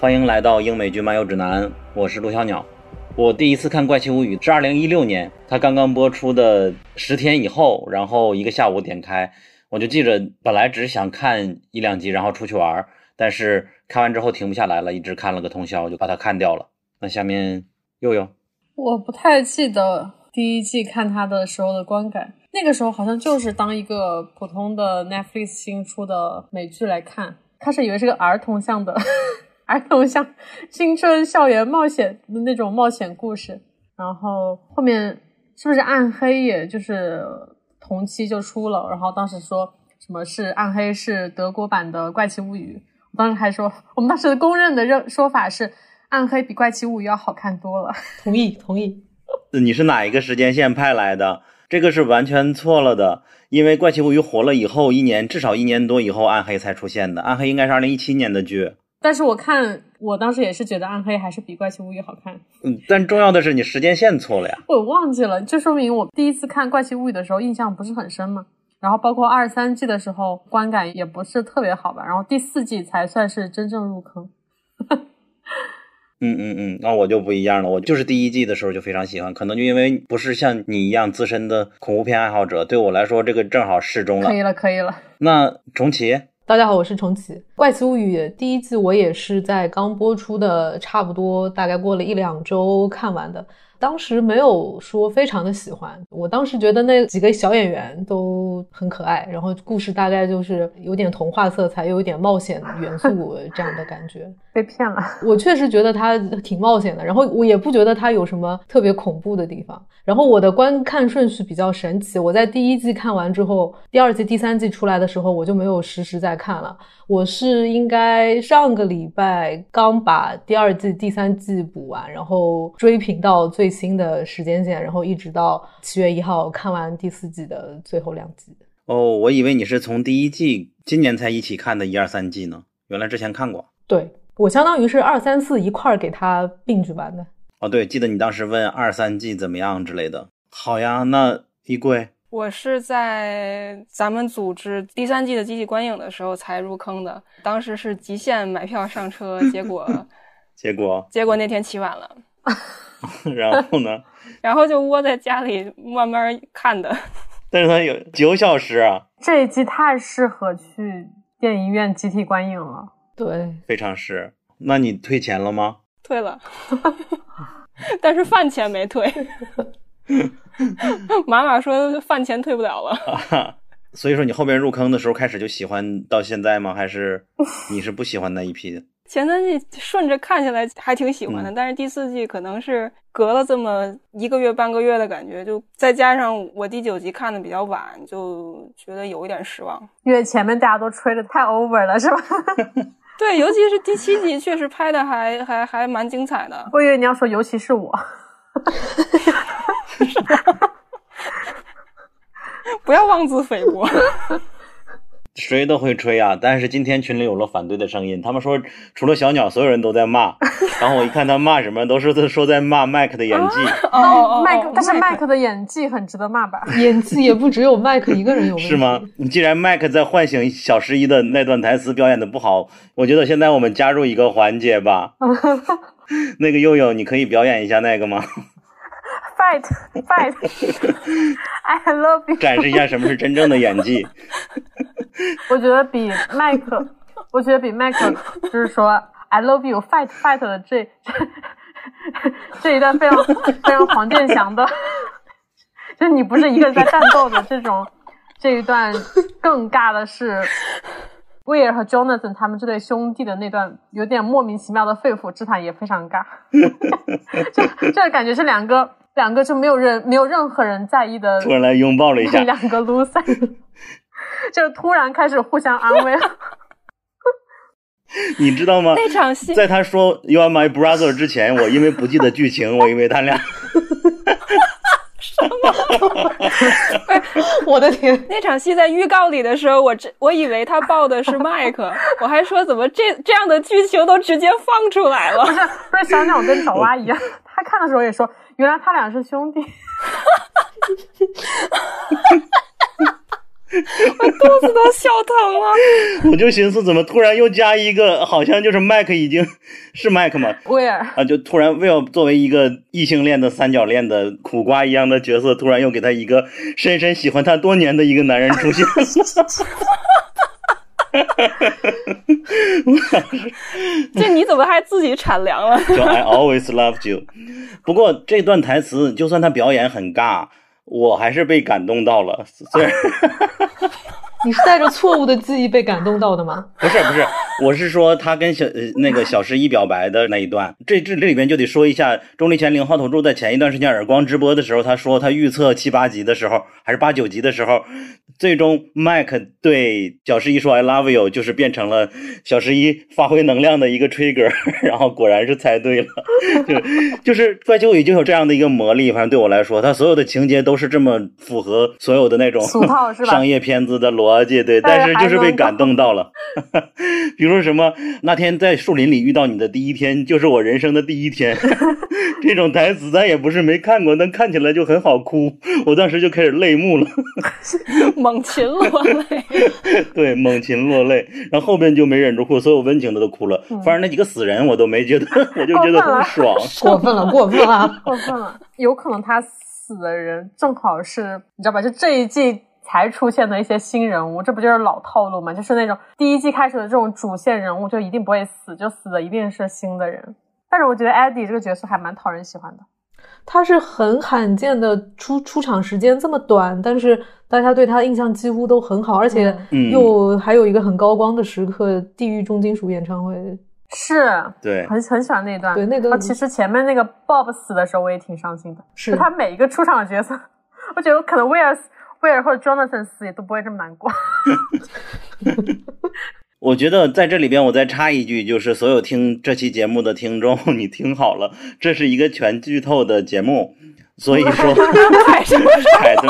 欢迎来到英美剧漫游指南，我是陆小鸟。我第一次看《怪奇物语》是二零一六年，它刚刚播出的十天以后，然后一个下午点开，我就记着本来只是想看一两集，然后出去玩，但是看完之后停不下来了，一直看了个通宵，就把它看掉了。那下面佑佑，我不太记得第一季看它的时候的观感，那个时候好像就是当一个普通的 Netflix 新出的美剧来看，开始以为是个儿童向的。儿童像青春校园冒险的那种冒险故事，然后后面是不是暗黑也就是同期就出了，然后当时说什么是暗黑是德国版的怪奇物语，我当时还说我们当时公认的认说法是暗黑比怪奇物语要好看多了，同 意同意。你是哪一个时间线派来的？这个是完全错了的，因为怪奇物语火了以后一年至少一年多以后暗黑才出现的，暗黑应该是二零一七年的剧。但是我看，我当时也是觉得《暗黑》还是比《怪奇物语》好看。嗯，但重要的是你时间线错了呀。我忘记了，这说明我第一次看《怪奇物语》的时候印象不是很深嘛。然后包括二三季的时候观感也不是特别好吧。然后第四季才算是真正入坑。嗯嗯嗯，那我就不一样了，我就是第一季的时候就非常喜欢，可能就因为不是像你一样资深的恐怖片爱好者，对我来说这个正好适中了。可以了，可以了。那重启。大家好，我是重启。《怪奇物语》第一季我也是在刚播出的差不多，大概过了一两周看完的。当时没有说非常的喜欢，我当时觉得那几个小演员都很可爱，然后故事大概就是有点童话色彩，又有点冒险元素这样的感觉。被骗了，我确实觉得它挺冒险的，然后我也不觉得它有什么特别恐怖的地方。然后我的观看顺序比较神奇，我在第一季看完之后，第二季、第三季出来的时候，我就没有实时在看了。我是应该上个礼拜刚把第二季、第三季补完，然后追频到最新的时间线，然后一直到七月一号看完第四季的最后两集。哦，我以为你是从第一季今年才一起看的一二三季呢，原来之前看过。对我相当于是二三四一块儿给他并举完的。哦，对，记得你当时问二三季怎么样之类的。好呀，那衣柜。我是在咱们组织第三季的集体观影的时候才入坑的，当时是极限买票上车，结果，结果，结果那天起晚了，然后呢？然后就窝在家里慢慢看的。但是它有九小时啊！这一季太适合去电影院集体观影了，对，非常是。那你退钱了吗？退了，但是饭钱没退。马马说饭钱退不了了，所以说你后边入坑的时候开始就喜欢到现在吗？还是你是不喜欢那一批？前三季顺着看下来还挺喜欢的，但是第四季可能是隔了这么一个月半个月的感觉，就再加上我第九集看的比较晚，就觉得有一点失望。因为前面大家都吹的太 over 了，是吧？对，尤其是第七集确实拍的还还还蛮精彩的。我以为你要说尤其是我。不要妄自菲薄。谁都会吹啊，但是今天群里有了反对的声音，他们说除了小鸟，所有人都在骂。然后我一看他骂什么，都是说在骂麦克的演技。哦，麦克，但是麦克的演技很值得骂吧？演技也不只有麦克一个人有问题。是吗？你既然麦克在唤醒小十一的那段台词表演的不好，我觉得现在我们加入一个环节吧。那个悠悠，你可以表演一下那个吗？Fight, fight! I love you. 展示一下什么是真正的演技。我觉得比麦克，我觉得比麦克就是说 I love you, fight, fight 的这 这一段非常非常黄健翔的，就你不是一个人在战斗的这种这一段更尬的是。威尔和 Jonathan 他们这对兄弟的那段有点莫名其妙的肺腑之谈也非常尬，就这感觉是两个两个就没有人没有任何人在意的，突然来拥抱了一下，两个 loser，就突然开始互相安慰了。你知道吗？那场戏在他说 You are my brother 之前，我因为不记得剧情，我以为他俩。什么？我的天！那场戏在预告里的时候，我这我以为他抱的是麦克，我还说怎么这这样的剧情都直接放出来了？不是不是，小鸟跟小蛙一样，他看的时候也说，原来他俩是兄弟。我肚子都笑疼了。我就寻思，怎么突然又加一个，好像就是麦克已经是麦克嘛？威尔啊，就突然 Will 作为一个异性恋的三角恋的苦瓜一样的角色，突然又给他一个深深喜欢他多年的一个男人出现了。这你怎么还自己产粮了？就 I always loved you。不过这段台词，就算他表演很尬，我还是被感动到了。虽然 你是带着错误的记忆被感动到的吗？不是不是，我是说他跟小呃那个小十一表白的那一段，这这这里边就得说一下，钟离权零号头柱在前一段时间耳光直播的时候，他说他预测七八集的时候，还是八九集的时候，最终麦克对小十一说 I love you，就是变成了小十一发挥能量的一个 trigger，然后果然是猜对了，就就是怪奇物语就有这样的一个魔力，反正对我来说，他所有的情节都是这么符合所有的那种俗套是吧商业片子的逻辑，对，但是但是就是被感动到了。比如说什么那天在树林里遇到你的第一天，就是我人生的第一天，这种台词咱也不是没看过，但看起来就很好哭，我当时就开始泪目了，猛禽落泪。对，猛禽落泪，然后后边就没忍住哭，所有温情的都哭了，嗯反正那几个死人我都没觉得，我就觉得很爽。过分了，过分了！过分了，有可能他死的人正好是你知道吧？就这一季才出现的一些新人物，这不就是老套路吗？就是那种第一季开始的这种主线人物就一定不会死，就死的一定是新的人。但是我觉得艾迪这个角色还蛮讨人喜欢的。他是很罕见的出出场时间这么短，但是大家对他印象几乎都很好，而且嗯又还有一个很高光的时刻——地狱重金属演唱会。是，对，很很喜欢那段。对那段其实前面那个 Bob 死的时候，我也挺伤心的。是就他每一个出场的角色，我觉得可能威尔威尔或者 Jonathan 死也都不会这么难过。我觉得在这里边，我再插一句，就是所有听这期节目的听众，你听好了，这是一个全剧透的节目，所以说海 什么时候海的。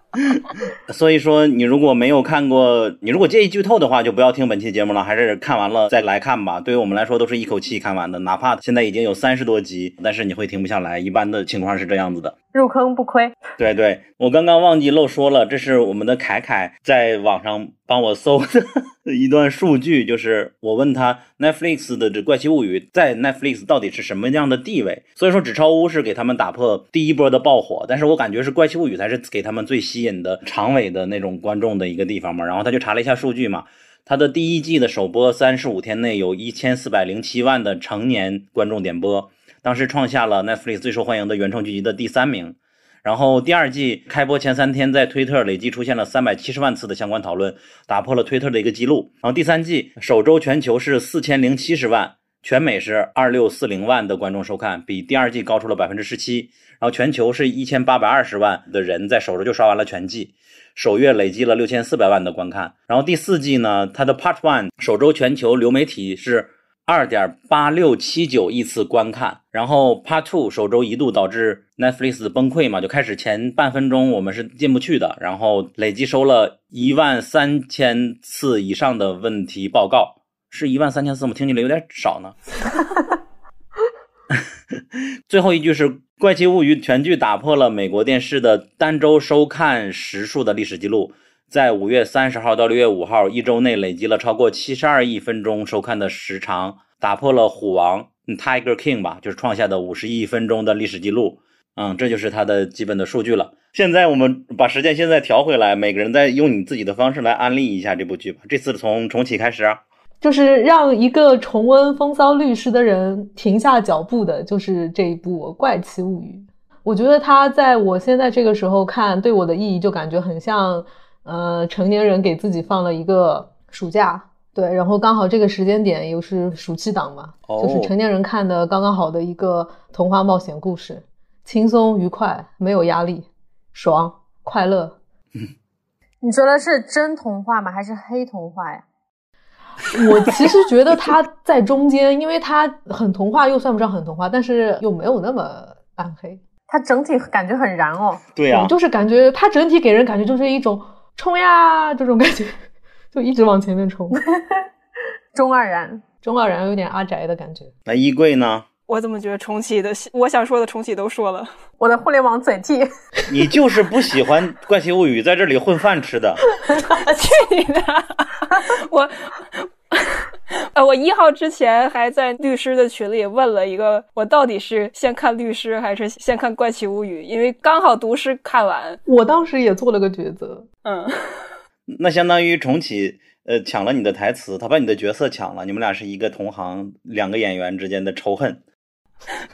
所以说，你如果没有看过，你如果介意剧透的话，就不要听本期节目了，还是看完了再来看吧。对于我们来说，都是一口气看完的，哪怕现在已经有三十多集，但是你会停不下来。一般的情况是这样子的。入坑不亏。对对，我刚刚忘记漏说了，这是我们的凯凯在网上帮我搜的一段数据，就是我问他 Netflix 的这《怪奇物语》在 Netflix 到底是什么样的地位。所以说，纸钞屋是给他们打破第一波的爆火，但是我感觉是《怪奇物语》才是给他们最吸吸引的长尾的那种观众的一个地方嘛。然后他就查了一下数据嘛。他的第一季的首播三十五天内有一千四百零七万的成年观众点播，当时创下了 Netflix 最受欢迎的原创剧集的第三名。然后第二季开播前三天，在推特累计出现了三百七十万次的相关讨论，打破了推特的一个记录。然后第三季首周全球是四千零七十万，全美是二六四零万的观众收看，比第二季高出了百分之十七。然后全球是一千八百二十万的人在首周就刷完了全季，首月累计了六千四百万的观看。然后第四季呢，它的 Part One 首周全球流媒体是二点八六七九亿次观看，然后 Part Two 首周一度导致 Netflix 崩溃嘛，就开始前半分钟我们是进不去的，然后累计收了一万三千次以上的问题报告，是一万三千次我？听起来有点少呢。最后一句是《怪奇物语》全剧打破了美国电视的单周收看时数的历史记录，在五月三十号到六月五号一周内累积了超过七十二亿分钟收看的时长，打破了虎王 Tiger King 吧，就是创下的五十亿分钟的历史记录。嗯，这就是它的基本的数据了。现在我们把时间现在调回来，每个人再用你自己的方式来安利一下这部剧吧。这次从重启开始。就是让一个重温《风骚律师》的人停下脚步的，就是这一部《怪奇物语》。我觉得它在我现在这个时候看，对我的意义就感觉很像，呃，成年人给自己放了一个暑假，对，然后刚好这个时间点又是暑期档嘛，哦就是成年人看的刚刚好的一个童话冒险故事，轻松愉快，没有压力，爽快乐。你说的是真童话吗？还是黑童话呀？我其实觉得它在中间，因为它很童话，又算不上很童话，但是又没有那么暗黑。它整体感觉很燃哦。对呀、我就是感觉它整体给人感觉就是一种冲呀这种感觉，就一直往前面冲。中二燃，中二燃有点阿宅的感觉。那衣柜呢？我怎么觉得重启的我想说的重启都说了？我的互联网嘴替，你就是不喜欢《怪奇物语》在这里混饭吃的。去你的！我。呃，我一号之前还在律师的群里问了一个，我到底是先看律师还是先看《怪奇物语》？因为刚好读诗看完，我当时也做了个抉择。嗯，那相当于重启，呃，抢了你的台词，他把你的角色抢了，你们俩是一个同行，两个演员之间的仇恨。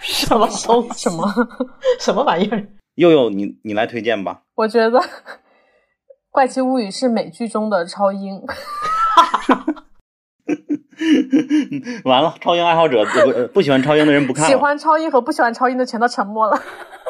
什么什么什么 什么玩意儿？悠悠，你你来推荐吧。我觉得《怪奇物语》是美剧中的超英。完了，超英爱好者不不喜欢超英的人不看喜欢超英和不喜欢超英的全都沉默了。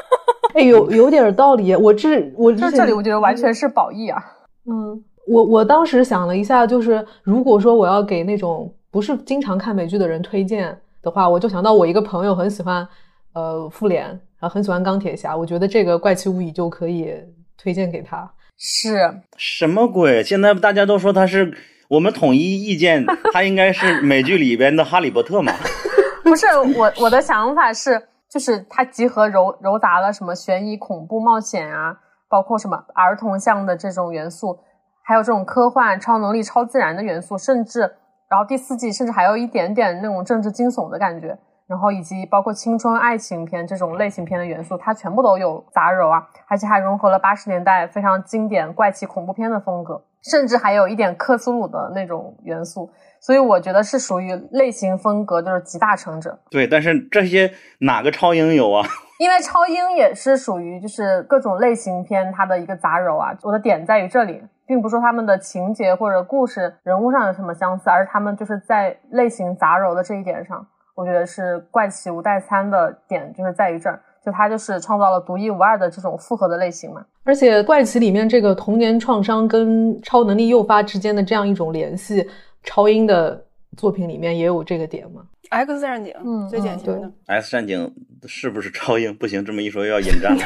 哎，有有点道理。我这我这这里，我觉得完全是褒义啊。嗯，我我当时想了一下，就是如果说我要给那种不是经常看美剧的人推荐的话，我就想到我一个朋友很喜欢呃复联，然后很喜欢钢铁侠，我觉得这个怪奇物语就可以推荐给他。是什么鬼？现在大家都说他是。我们统一意见，他应该是美剧里边的哈利波特嘛？不是，我我的想法是，就是它集合揉揉杂了什么悬疑、恐怖、冒险啊，包括什么儿童向的这种元素，还有这种科幻、超能力、超自然的元素，甚至，然后第四季甚至还有一点点那种政治惊悚的感觉。然后以及包括青春爱情片这种类型片的元素，它全部都有杂糅啊，而且还融合了八十年代非常经典怪奇恐怖片的风格，甚至还有一点克苏鲁的那种元素，所以我觉得是属于类型风格就是集大成者。对，但是这些哪个超英有啊？因为超英也是属于就是各种类型片它的一个杂糅啊。我的点在于这里，并不说他们的情节或者故事人物上有什么相似，而是他们就是在类型杂糅的这一点上。我觉得是怪奇无代餐的点就是在于这儿，就他就是创造了独一无二的这种复合的类型嘛。而且怪奇里面这个童年创伤跟超能力诱发之间的这样一种联系，超英的作品里面也有这个点嘛。X 战警，嗯，最典型的。X 战警是不是超英？不行，这么一说又要引战了。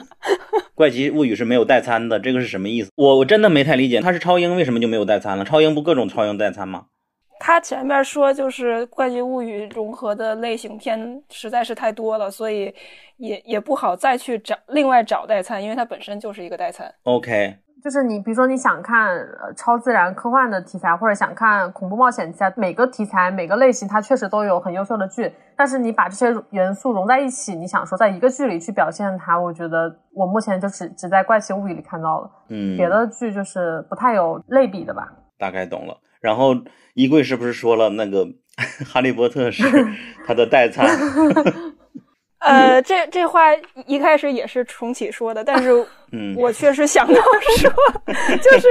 怪奇物语是没有代餐的，这个是什么意思？我我真的没太理解，他是超英，为什么就没有代餐了？超英不各种超英代餐吗？他前面说就是《怪奇物语》融合的类型片实在是太多了，所以也也不好再去找另外找代餐，因为它本身就是一个代餐。OK，就是你比如说你想看超自然科幻的题材，或者想看恐怖冒险题材，每个题材每个类型它确实都有很优秀的剧，但是你把这些元素融在一起，你想说在一个剧里去表现它，我觉得我目前就只只在《怪奇物语》里看到了，嗯，别的剧就是不太有类比的吧。大概懂了。然后衣柜是不是说了那个 哈利波特是 他的代餐？呃，这这话一开始也是重启说的，但是 我确实想到说 就是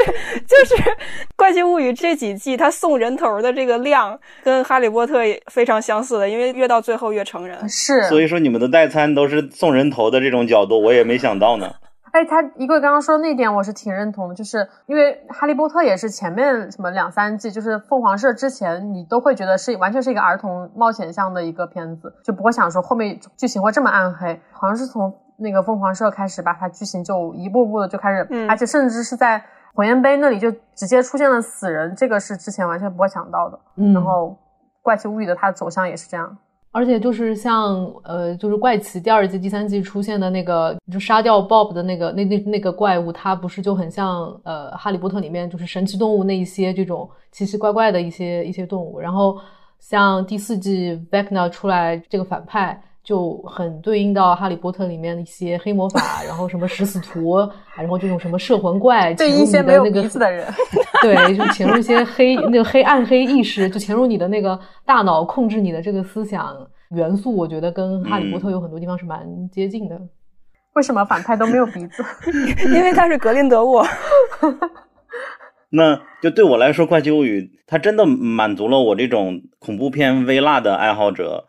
就是《怪奇物语》这几季他送人头的这个量跟哈利波特非常相似的，因为越到最后越成人。是，所以说你们的代餐都是送人头的这种角度，我也没想到呢。哎，他一个刚刚说的那点，我是挺认同的，就是因为《哈利波特》也是前面什么两三季，就是凤凰社之前，你都会觉得是完全是一个儿童冒险向的一个片子，就不会想说后面剧情会这么暗黑。好像是从那个凤凰社开始吧，它剧情就一步步的就开始，而且甚至是在火焰杯那里就直接出现了死人，这个是之前完全不会想到的。然后《怪奇物语》的它的走向也是这样。而且就是像呃，就是怪奇第二季、第三季出现的那个，就杀掉 Bob 的那个那那那个怪物，它不是就很像呃《哈利波特》里面就是神奇动物那一些这种奇奇怪怪的一些一些动物。然后像第四季 Vecna 出来这个反派。就很对应到《哈利波特》里面的一些黑魔法，然后什么食死徒，然后这种什么摄魂怪，对一些没有鼻子的人，对，就潜入一些黑那个黑暗黑意识，就潜入你的那个大脑，控制你的这个思想元素。我觉得跟《哈利波特》有很多地方是蛮接近的。为什么反派都没有鼻子？因为他是格林德沃。那就对我来说，《怪奇物语》它真的满足了我这种恐怖片微辣的爱好者。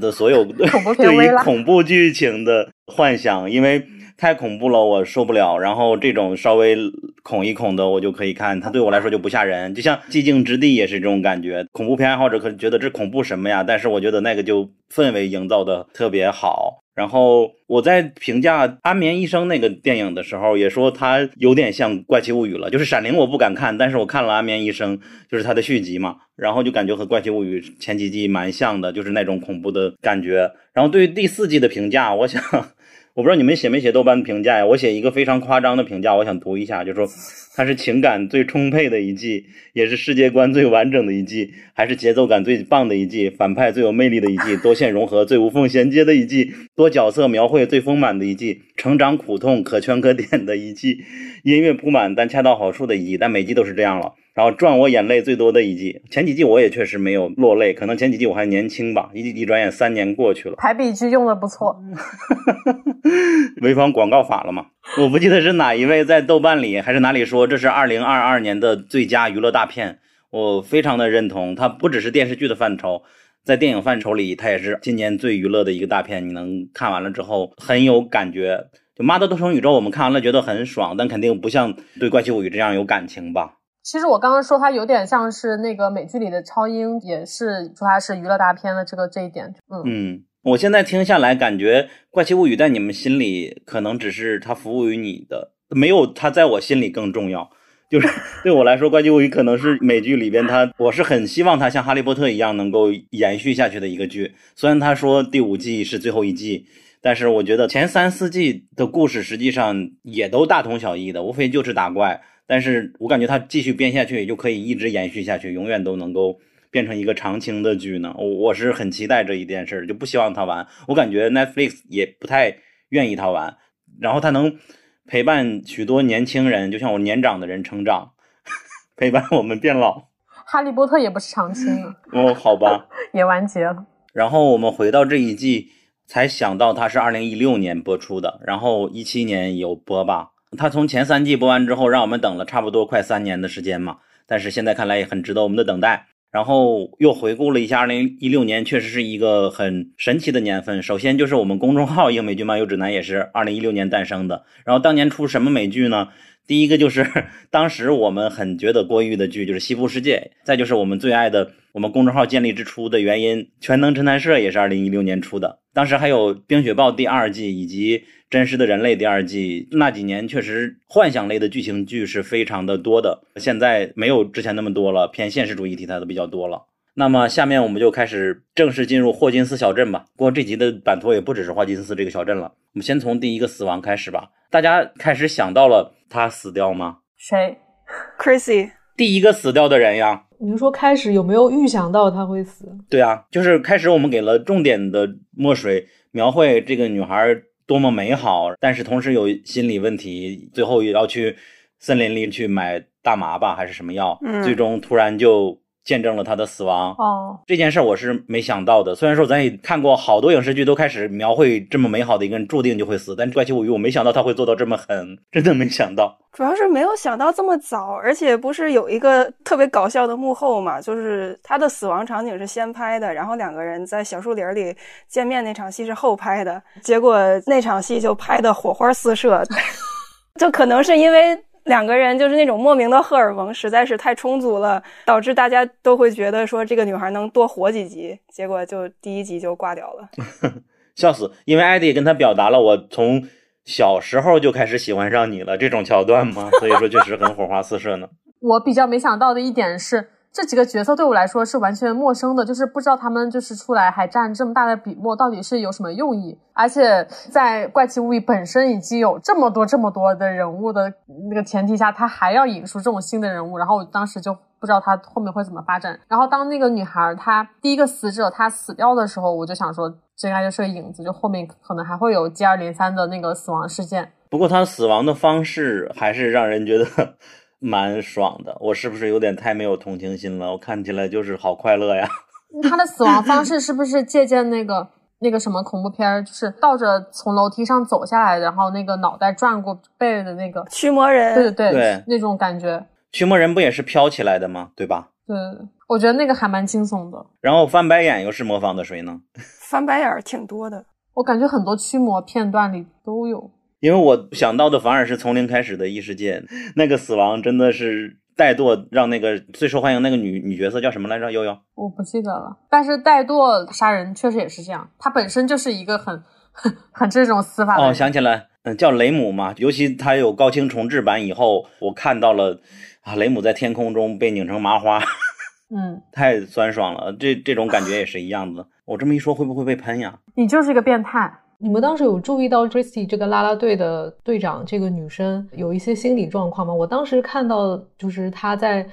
的所有 对于恐怖剧情的幻想，因为太恐怖了，我受不了。然后这种稍微恐一恐的，我就可以看。它对我来说就不吓人，就像《寂静之地》也是这种感觉。恐怖片爱好者可能觉得这恐怖什么呀？但是我觉得那个就氛围营造的特别好。然后我在评价《安眠医生》那个电影的时候，也说它有点像《怪奇物语》了。就是《闪灵》我不敢看，但是我看了《安眠医生》，就是它的续集嘛，然后就感觉和《怪奇物语》前几季蛮像的，就是那种恐怖的感觉。然后对于第四季的评价，我想。我不知道你们写没写豆瓣评价呀？我写一个非常夸张的评价，我想读一下，就说它是情感最充沛的一季，也是世界观最完整的一季，还是节奏感最棒的一季，反派最有魅力的一季，多线融合最无缝衔接的一季，多角色描绘最丰满的一季，成长苦痛可圈可点的一季，音乐铺满但恰到好处的一季，但每季都是这样了。然后赚我眼泪最多的一季，前几季我也确实没有落泪，可能前几季我还年轻吧。一一转眼三年过去了，排比句用的不错，违反广告法了嘛？我不记得是哪一位在豆瓣里还是哪里说这是二零二二年的最佳娱乐大片，我非常的认同。它不只是电视剧的范畴，在电影范畴里，它也是今年最娱乐的一个大片。你能看完了之后很有感觉。就《妈的多重宇宙》，我们看完了觉得很爽，但肯定不像对《怪奇物语》这样有感情吧。其实我刚刚说它有点像是那个美剧里的超英，也是说它是娱乐大片的这个这一点。嗯嗯，我现在听下来感觉《怪奇物语》在你们心里可能只是它服务于你的，没有它在我心里更重要。就是 对我来说，《怪奇物语》可能是美剧里边它，我是很希望它像《哈利波特》一样能够延续下去的一个剧。虽然他说第五季是最后一季，但是我觉得前三四季的故事实际上也都大同小异的，无非就是打怪。但是我感觉它继续编下去也，就可以一直延续下去，永远都能够变成一个长青的剧呢。我我是很期待这一件事，就不希望它完。我感觉 Netflix 也不太愿意它完，然后它能陪伴许多年轻人，就像我年长的人成长，陪伴我们变老。哈利波特也不是长青啊。哦，好吧，也完结了。然后我们回到这一季，才想到它是二零一六年播出的，然后一七年有播吧。他从前三季播完之后，让我们等了差不多快三年的时间嘛。但是现在看来也很值得我们的等待。然后又回顾了一下，二零一六年确实是一个很神奇的年份。首先就是我们公众号《英美剧漫游指南》也是二零一六年诞生的。然后当年出什么美剧呢？第一个就是 当时我们很觉得过誉的剧，就是《西部世界》。再就是我们最爱的，我们公众号建立之初的原因，《全能侦探社》也是二零一六年出的。当时还有《冰雪暴》第二季以及。真实的人类第二季那几年确实幻想类的剧情剧是非常的多的，现在没有之前那么多了，偏现实主义题材的比较多了。那么下面我们就开始正式进入霍金斯小镇吧。不过这集的版图也不只是霍金斯这个小镇了，我们先从第一个死亡开始吧。大家开始想到了他死掉吗？谁？Chrissy，第一个死掉的人呀。您说开始有没有预想到他会死？对啊，就是开始我们给了重点的墨水描绘这个女孩。多么美好，但是同时有心理问题，最后也要去森林里去买大麻吧，还是什么药？最终突然就。见证了他的死亡哦，这件事我是没想到的。虽然说咱也看过好多影视剧，都开始描绘这么美好的一个人注定就会死，但怪奇物语我没想到他会做到这么狠，真的没想到。主要是没有想到这么早，而且不是有一个特别搞笑的幕后嘛？就是他的死亡场景是先拍的，然后两个人在小树林里见面那场戏是后拍的，结果那场戏就拍的火花四射，就可能是因为。两个人就是那种莫名的荷尔蒙实在是太充足了，导致大家都会觉得说这个女孩能多活几集，结果就第一集就挂掉了，笑死！因为艾迪跟他表达了我从小时候就开始喜欢上你了这种桥段嘛，所以说确实很火花四射呢。我比较没想到的一点是。这几个角色对我来说是完全陌生的，就是不知道他们就是出来还占这么大的笔墨，到底是有什么用意？而且在《怪奇物语》本身已经有这么多这么多的人物的那个前提下，他还要引出这种新的人物，然后我当时就不知道他后面会怎么发展。然后当那个女孩她第一个死者她死掉的时候，我就想说这应该就是个影子，就后面可能还会有接二连三的那个死亡事件。不过他死亡的方式还是让人觉得。蛮爽的，我是不是有点太没有同情心了？我看起来就是好快乐呀。他的死亡方式是不是借鉴那个那个什么恐怖片，就是倒着从楼梯上走下来，然后那个脑袋转过背的那个驱魔人？对对对，那种感觉。驱魔人不也是飘起来的吗？对吧？对，我觉得那个还蛮惊悚的。然后翻白眼又是模仿的谁呢？翻白眼挺多的，我感觉很多驱魔片段里都有。因为我想到的反而是从零开始的异世界，那个死亡真的是怠惰，让那个最受欢迎那个女女角色叫什么来着？悠悠，我不记得了。但是怠惰杀人确实也是这样，他本身就是一个很很这种死法。哦，想起来，嗯，叫雷姆嘛，尤其他有高清重制版以后，我看到了啊，雷姆在天空中被拧成麻花，嗯，太酸爽了。这这种感觉也是一样的。我这么一说，会不会被喷呀？你就是一个变态。你们当时有注意到 Christy 这个啦啦队的队长这个女生有一些心理状况吗？我当时看到就是她在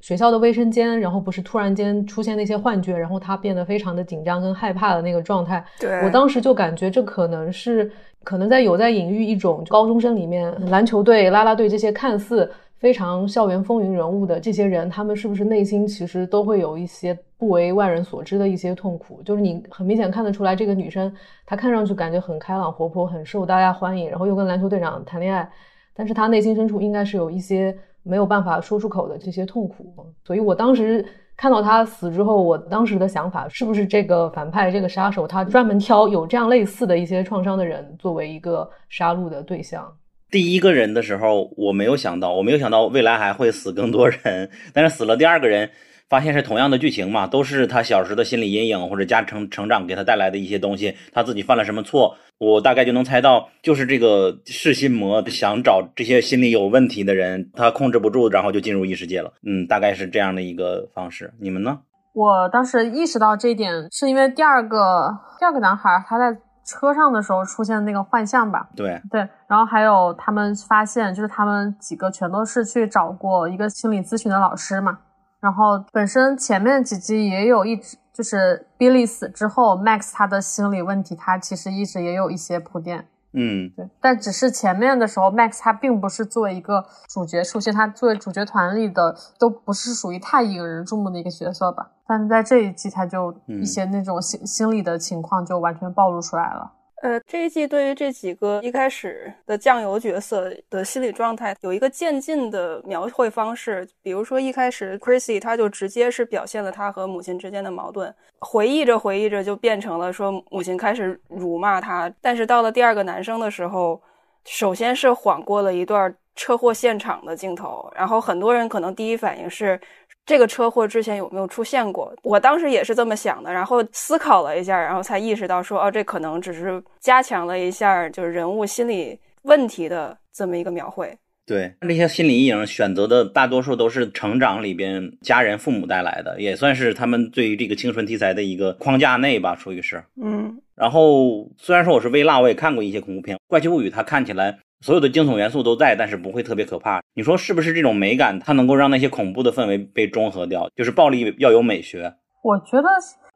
学校的卫生间，然后不是突然间出现那些幻觉，然后她变得非常的紧张跟害怕的那个状态。对我当时就感觉这可能是可能在有在隐喻一种高中生里面篮球队、啦啦队这些看似非常校园风云人物的这些人，他们是不是内心其实都会有一些不为外人所知的一些痛苦？就是你很明显看得出来，这个女生她看上去感觉很开朗活泼，很受大家欢迎，然后又跟篮球队长谈恋爱，但是她内心深处应该是有一些没有办法说出口的这些痛苦。所以我当时看到她死之后，我当时的想法是不是这个反派这个杀手他专门挑有这样类似的一些创伤的人作为一个杀戮的对象？第一个人的时候，我没有想到，我没有想到未来还会死更多人。但是死了第二个人，发现是同样的剧情嘛，都是他小时的心理阴影或者家成成长给他带来的一些东西，他自己犯了什么错，我大概就能猜到，就是这个噬心魔想找这些心理有问题的人，他控制不住，然后就进入异世界了。嗯，大概是这样的一个方式。你们呢？我当时意识到这一点，是因为第二个第二个男孩他在车上的时候出现那个幻象吧？对，对，然后还有他们发现，就是他们几个全都是去找过一个心理咨询的老师嘛。然后本身前面几集也有一直就是 Billy 死之后，Max 他的心理问题，他其实一直也有一些铺垫。嗯，对，但只是前面的时候，Max 他并不是作为一个主角出现，他作为主角团里的都不是属于太引人注目的一个角色吧。但是在这一季，他就一些那种心、心理的情况就完全暴露出来了。呃，这一季对于这几个一开始的酱油角色的心理状态有一个渐进的描绘方式。比如说一开始 Chrissy 他就直接是表现了他和母亲之间的矛盾，回忆着回忆着就变成了说母亲开始辱骂他。但是到了第二个男生的时候，首先是晃过了一段车祸现场的镜头，然后很多人可能第一反应是。这个车祸之前有没有出现过？我当时也是这么想的，然后思考了一下，然后才意识到说，哦，这可能只是加强了一下就是人物心理问题的这么一个描绘。对，这些心理阴影选择的大多数都是成长里边家人父母带来的，也算是他们对于这个青春题材的一个框架内吧，属于是。嗯。然后虽然说我是微辣，我也看过一些恐怖片，《怪奇物语》它看起来。所有的惊悚元素都在，但是不会特别可怕。你说是不是这种美感，它能够让那些恐怖的氛围被中和掉？就是暴力要有美学。我觉得，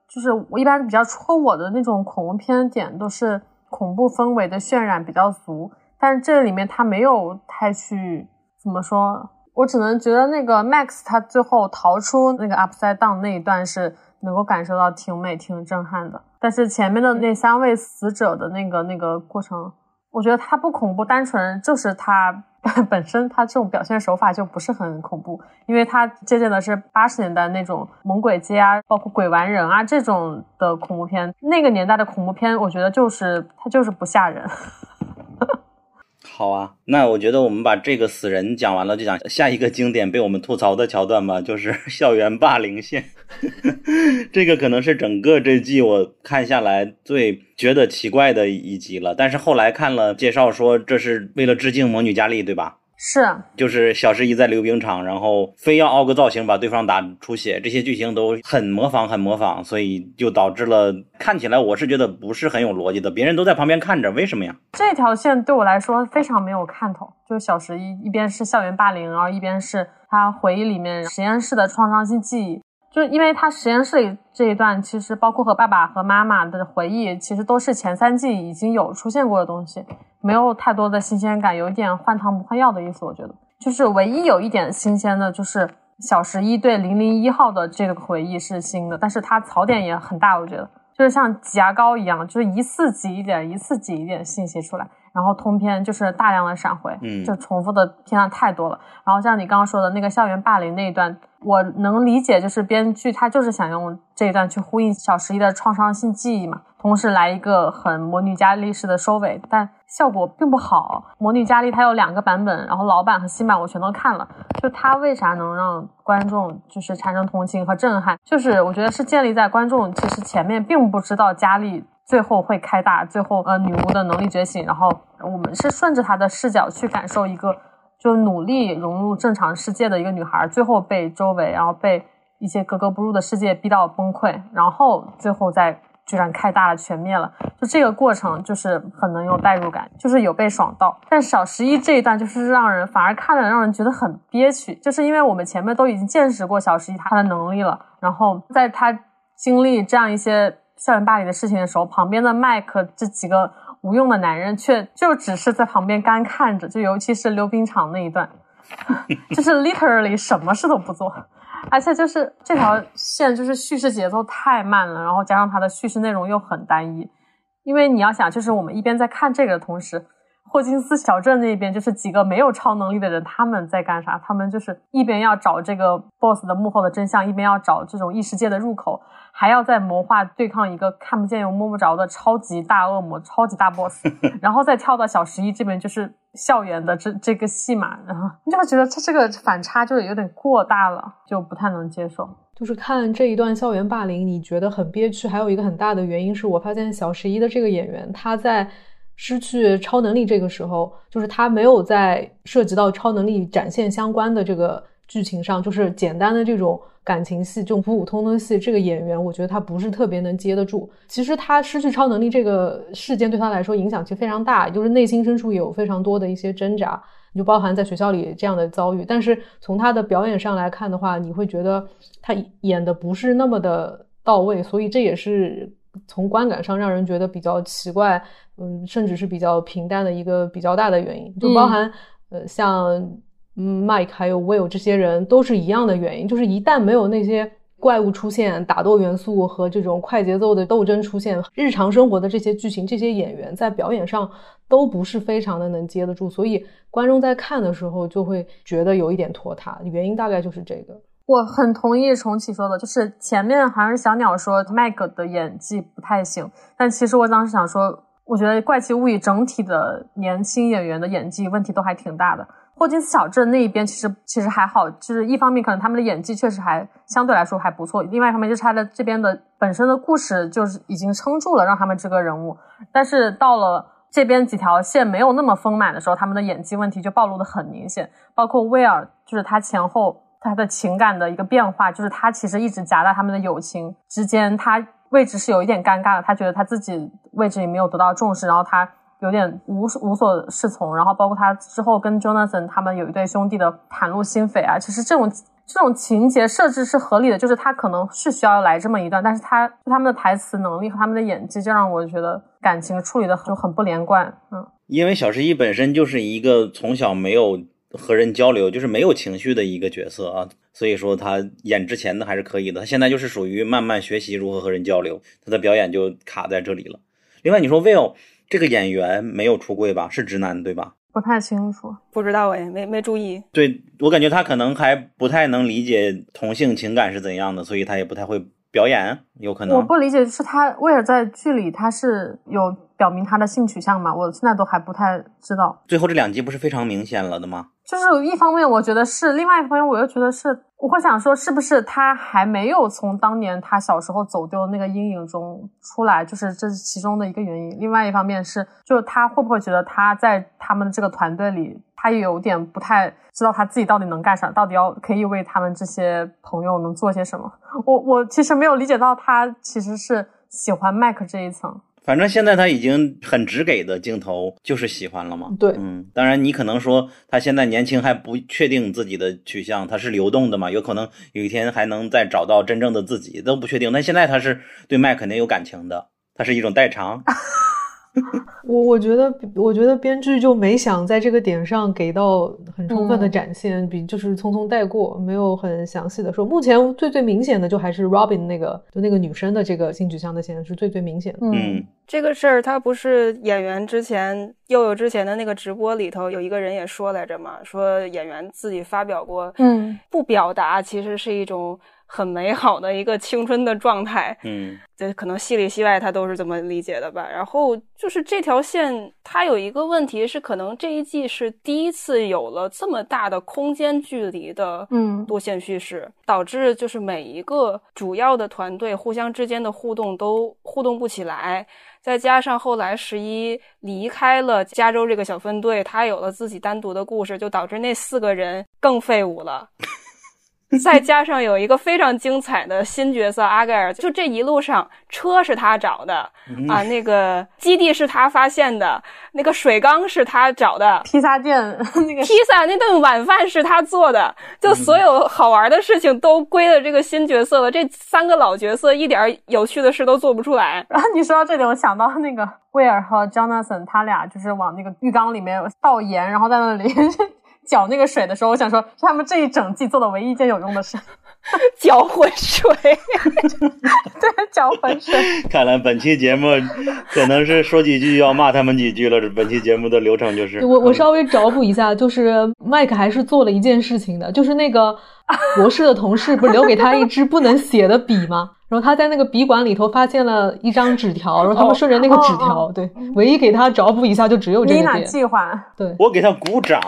就是我一般比较戳我的那种恐怖片点，都是恐怖氛围的渲染比较足。但是这里面它没有太去怎么说，我只能觉得那个 Max 他最后逃出那个 Upside Down 那一段是能够感受到挺美、挺震撼的。但是前面的那三位死者的那个那个过程。我觉得它不恐怖，单纯就是它 本身，它这种表现手法就不是很恐怖，因为它借鉴的是八十年代那种猛鬼街啊，包括鬼玩人啊这种的恐怖片。那个年代的恐怖片，我觉得就是它就是不吓人。好啊，那我觉得我们把这个死人讲完了，就讲下一个经典被我们吐槽的桥段吧，就是 校园霸凌线。这个可能是整个这季我看下来最觉得奇怪的一集了。但是后来看了介绍说，这是为了致敬魔女佳丽，对吧？是，就是小十一在溜冰场，然后非要凹个造型把对方打出血，这些剧情都很模仿，很模仿，所以就导致了看起来我是觉得不是很有逻辑的。别人都在旁边看着，为什么呀？这条线对我来说非常没有看头。就是小十一一边是校园霸凌，然后一边是他回忆里面实验室的创伤性记忆。就是因为他实验室里这一段，其实包括和爸爸和妈妈的回忆，其实都是前三季已经有出现过的东西。没有太多的新鲜感，有一点换汤不换药的意思。我觉得，就是唯一有一点新鲜的，就是小十一对零零一号的这个回忆是新的，但是它槽点也很大。我觉得，就是像挤牙膏一样，就是一次挤一点，一次挤一点信息出来，然后通篇就是大量的闪回，嗯，就重复的片段太多了。然后像你刚刚说的那个校园霸凌那一段，我能理解，就是编剧他就是想用这一段去呼应小十一的创伤性记忆嘛，同时来一个很魔女佳丽式的收尾，但。效果并不好，《魔女佳丽》它有两个版本，然后老版和新版我全都看了。就它为啥能让观众就是产生同情和震撼？就是我觉得是建立在观众其实前面并不知道佳丽最后会开大，最后呃女巫的能力觉醒，然后我们是顺着她的视角去感受一个就努力融入正常世界的一个女孩，最后被周围然后被一些格格不入的世界逼到崩溃，然后最后再。居然开大了，全灭了！就这个过程，就是很能有代入感，就是有被爽到。但小十一这一段，就是让人反而看了让人觉得很憋屈，就是因为我们前面都已经见识过小十一他的能力了，然后在他经历这样一些校园霸凌的事情的时候，旁边的麦克这几个无用的男人却就只是在旁边干看着，就尤其是溜冰场那一段，就是 literally 什么事都不做。而且就是这条线，就是叙事节奏太慢了，然后加上它的叙事内容又很单一。因为你要想，就是我们一边在看这个的同时，霍金斯小镇那边就是几个没有超能力的人，他们在干啥？他们就是一边要找这个 boss 的幕后的真相，一边要找这种异世界的入口。还要在谋划对抗一个看不见又摸不着的超级大恶魔、超级大 boss，然后再跳到小十一这边，就是校园的这这个戏码，然后你就会觉得他这个反差就是有点过大了，就不太能接受。就是看这一段校园霸凌，你觉得很憋屈。还有一个很大的原因是我发现小十一的这个演员，他在失去超能力这个时候，就是他没有在涉及到超能力展现相关的这个剧情上，就是简单的这种。感情戏这种普普通通戏，这个演员我觉得他不是特别能接得住。其实他失去超能力这个事件对他来说影响其实非常大，就是内心深处有非常多的一些挣扎，就包含在学校里这样的遭遇。但是从他的表演上来看的话，你会觉得他演的不是那么的到位，所以这也是从观感上让人觉得比较奇怪，嗯，甚至是比较平淡的一个比较大的原因。就包含呃像。嗯，Mike 还有 Will 这些人都是一样的原因，就是一旦没有那些怪物出现、打斗元素和这种快节奏的斗争出现，日常生活的这些剧情，这些演员在表演上都不是非常的能接得住，所以观众在看的时候就会觉得有一点拖沓。原因大概就是这个。我很同意重启说的，就是前面好像是小鸟说 Mike 的演技不太行，但其实我当时想说，我觉得《怪奇物语》整体的年轻演员的演技问题都还挺大的。霍金斯小镇那一边其实其实还好，就是一方面可能他们的演技确实还相对来说还不错，另外一方面就是他的这边的本身的故事就是已经撑住了让他们这个人物，但是到了这边几条线没有那么丰满的时候，他们的演技问题就暴露的很明显。包括威尔，就是他前后他的情感的一个变化，就是他其实一直夹在他们的友情之间，他位置是有一点尴尬的，他觉得他自己位置也没有得到重视，然后他。有点无无所适从，然后包括他之后跟 Jonathan 他们有一对兄弟的袒露心扉啊，其实这种这种情节设置是合理的，就是他可能是需要来这么一段，但是他他们的台词能力和他们的演技，就让我觉得感情处理的就很不连贯。嗯，因为小十一本身就是一个从小没有和人交流，就是没有情绪的一个角色啊，所以说他演之前的还是可以的，他现在就是属于慢慢学习如何和人交流，他的表演就卡在这里了。另外你说 Will。这个演员没有出柜吧？是直男对吧？不太清楚，不知道哎，没没注意。对我感觉他可能还不太能理解同性情感是怎样的，所以他也不太会表演，有可能。我不理解，是他为了在剧里他是有表明他的性取向嘛？我现在都还不太知道。最后这两集不是非常明显了的吗？就是一方面我觉得是，另外一方面我又觉得是。我会想说，是不是他还没有从当年他小时候走丢的那个阴影中出来，就是这是其中的一个原因。另外一方面是，就是他会不会觉得他在他们的这个团队里，他也有点不太知道他自己到底能干啥，到底要可以为他们这些朋友能做些什么？我我其实没有理解到他其实是喜欢麦克这一层。反正现在他已经很直给的镜头就是喜欢了嘛。对，嗯，当然你可能说他现在年轻还不确定自己的取向，他是流动的嘛，有可能有一天还能再找到真正的自己都不确定。但现在他是对麦肯定有感情的，他是一种代偿。我我觉得，我觉得编剧就没想在这个点上给到很充分的展现，比就是匆匆带过，没有很详细的说。目前最最明显的就还是 Robin 那个，就那个女生的这个性取向的线是最最明显的。嗯，这个事儿他不是演员之前又有之前的那个直播里头有一个人也说来着嘛，说演员自己发表过，嗯，不表达其实是一种。很美好的一个青春的状态。嗯，这可能戏里戏外他都是这么理解的吧。然后就是这条线，它有一个问题是，可能这一季是第一次有了这么大的空间距离的嗯多线叙事，导致就是每一个主要的团队互相之间的互动都互动不起来。再加上后来十一离开了加州这个小分队，他有了自己单独的故事，就导致那四个人更废物了。再加上有一个非常精彩的新角色阿盖尔，就这一路上车是他找的啊，那个基地是他发现的，那个水缸是他找的，披萨店 那个披萨那顿晚饭是他做的，就所有好玩的事情都归了这个新角色了。这三个老角色一点有趣的事都做不出来。然后你说到这里，我想到那个威尔和 Jonathan 他俩就是往那个浴缸里面倒盐，然后在那里 搅那个水的时候，我想说，是他们这一整季做的唯一一件有用的事，搅浑水，对，搅浑水。看来本期节目可能是说几句要骂他们几句了。本期节目的流程就是，我我稍微找补一下，就是麦克还是做了一件事情的，就是那个 博士的同事不是留给他一支不能写的笔吗？然后他在那个笔管里头发现了一张纸条，然后他们顺着那个纸条，哦对，唯一给他找补一下就只有这妮娜个点，计划，对，我给他鼓掌。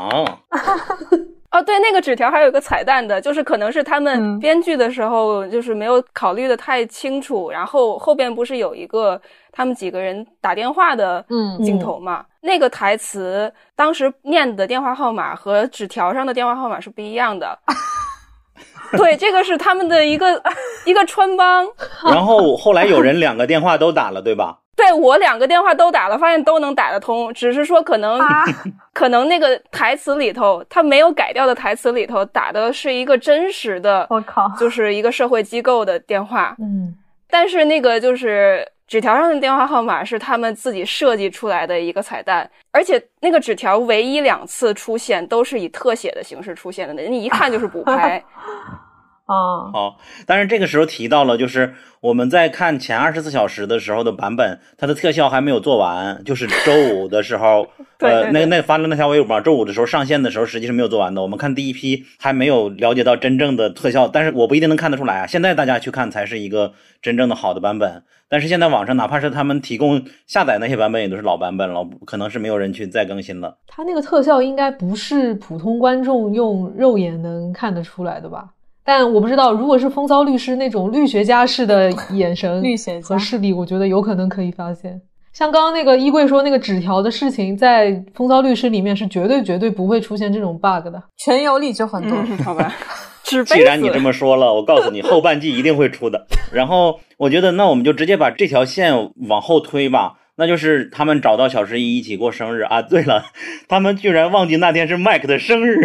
哦，对，那个纸条还有一个彩蛋的，就是可能是他们嗯编剧的时候就是没有考虑的太清楚，然后后边不是有一个他们几个人打电话的嗯镜头嘛？那个台词当时念的电话号码和纸条上的电话号码是不一样的。对，这个是他们的一个 一个穿帮。然后后来有人两个电话都打了，对吧？对我两个电话都打了，发现都能打得通，只是说可能、啊。可能那个台词里头，他没有改掉的台词里头打的是一个真实的，我靠，就是一个社会机构的电话，嗯，但是那个就是纸条上的电话号码是他们自己设计出来的一个彩蛋，而且那个纸条唯一两次出现都是以特写的形式出现的，你一看就是补拍。啊，好，但是这个时候提到了，就是我们在看前二十四小时的时候的版本，它的特效还没有做完，就是周五的时候，呃，对对对那那发了那条微博，周五的时候上线的时候，实际是没有做完的。我们看第一批还没有了解到真正的特效，但是我不一定能看得出来啊。现在大家去看才是一个真正的好的版本，但是现在网上哪怕是他们提供下载那些版本，也都是老版本了，可能是没有人去再更新了。它那个特效应该不是普通观众用肉眼能看得出来的吧？但我不知道，如果是风骚律师那种律学家式的眼神绿血家和视力，我觉得有可能可以发现。像刚刚那个衣柜说那个纸条的事情，在《风骚律师》里面是绝对绝对不会出现这种 bug 的。全游里就很多。嗯，好吧，纸杯既然你这。么说了，我告诉你，后半季一定会出的。然后我觉得，那我们就直接把这条线往后推吧。那就是他们找到小十一一起过生日啊。对了，他们居然忘记那天是麦克的生日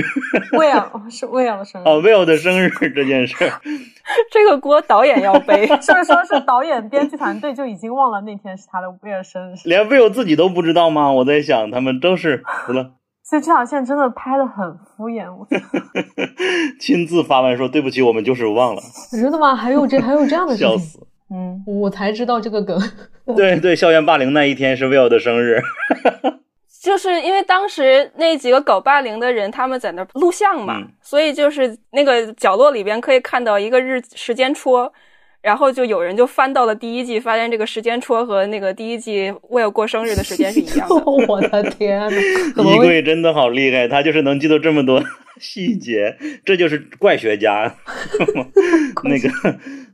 ，Will 是 Will 的生日啊，Will 的生日这件事。这个锅导演要背。是不是说是导演编剧团队就已经忘了那天是他的 Will 生日？连 Will 自己都不知道吗？我在想，他们都是服了，所以这条线真的拍的很敷衍。我 亲自发文说对不起，我们就是忘了，真的吗？还有这还有这样的事情？笑死。嗯，我才知道这个梗。对对，校园霸凌那一天是 Will 的生日。就是因为当时那几个搞霸凌的人，他们在那录像嘛，嗯所以就是那个角落里边可以看到一个日时间戳，然后就有人就翻到了第一季，发现这个时间戳和那个第一季为了过生日的时间是一样的。我的天呐，衣？柜真的好厉害，他就是能记住这么多细节，这就是怪学家。那个，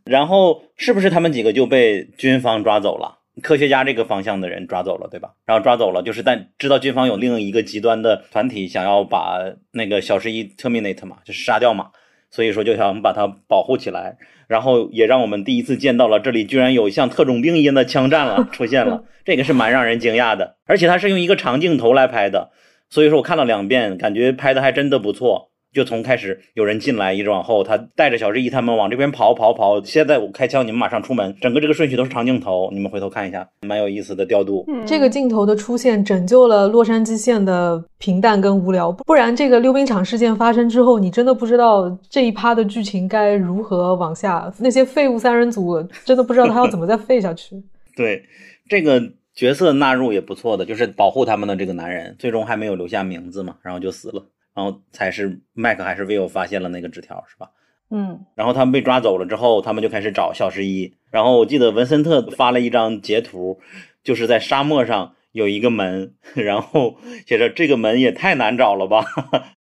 然后是不是他们几个就被军方抓走了？科学家这个方向的人抓走了，对吧？然后抓走了，就是但知道军方有另一个极端的团体想要把那个小十一 terminate 嘛，就是杀掉嘛，所以说就想把它保护起来。然后也让我们第一次见到了这里居然有像特种兵一样的枪战了 出现了，这个是蛮让人惊讶的。而且它是用一个长镜头来拍的，所以说我看了两遍，感觉拍的还真的不错。就从开始有人进来，一直往后，他带着小十一他们往这边跑跑跑。现在我开枪，你们马上出门，整个这个顺序都是长镜头，你们回头看一下，蛮有意思的调度。嗯这个镜头的出现拯救了洛杉矶县的平淡跟无聊，不然这个溜冰场事件发生之后，你真的不知道这一趴的剧情该如何往下。那些废物三人组真的不知道他要怎么再废下去。对这个角色纳入也不错的，就是保护他们的这个男人，最终还没有留下名字嘛，然后就死了，然后才是麦克还是 Will 发现了那个纸条，是吧？嗯，然后他们被抓走了之后，他们就开始找小十一。然后我记得文森特发了一张截图，就是在沙漠上有一个门，然后写着这个门也太难找了吧，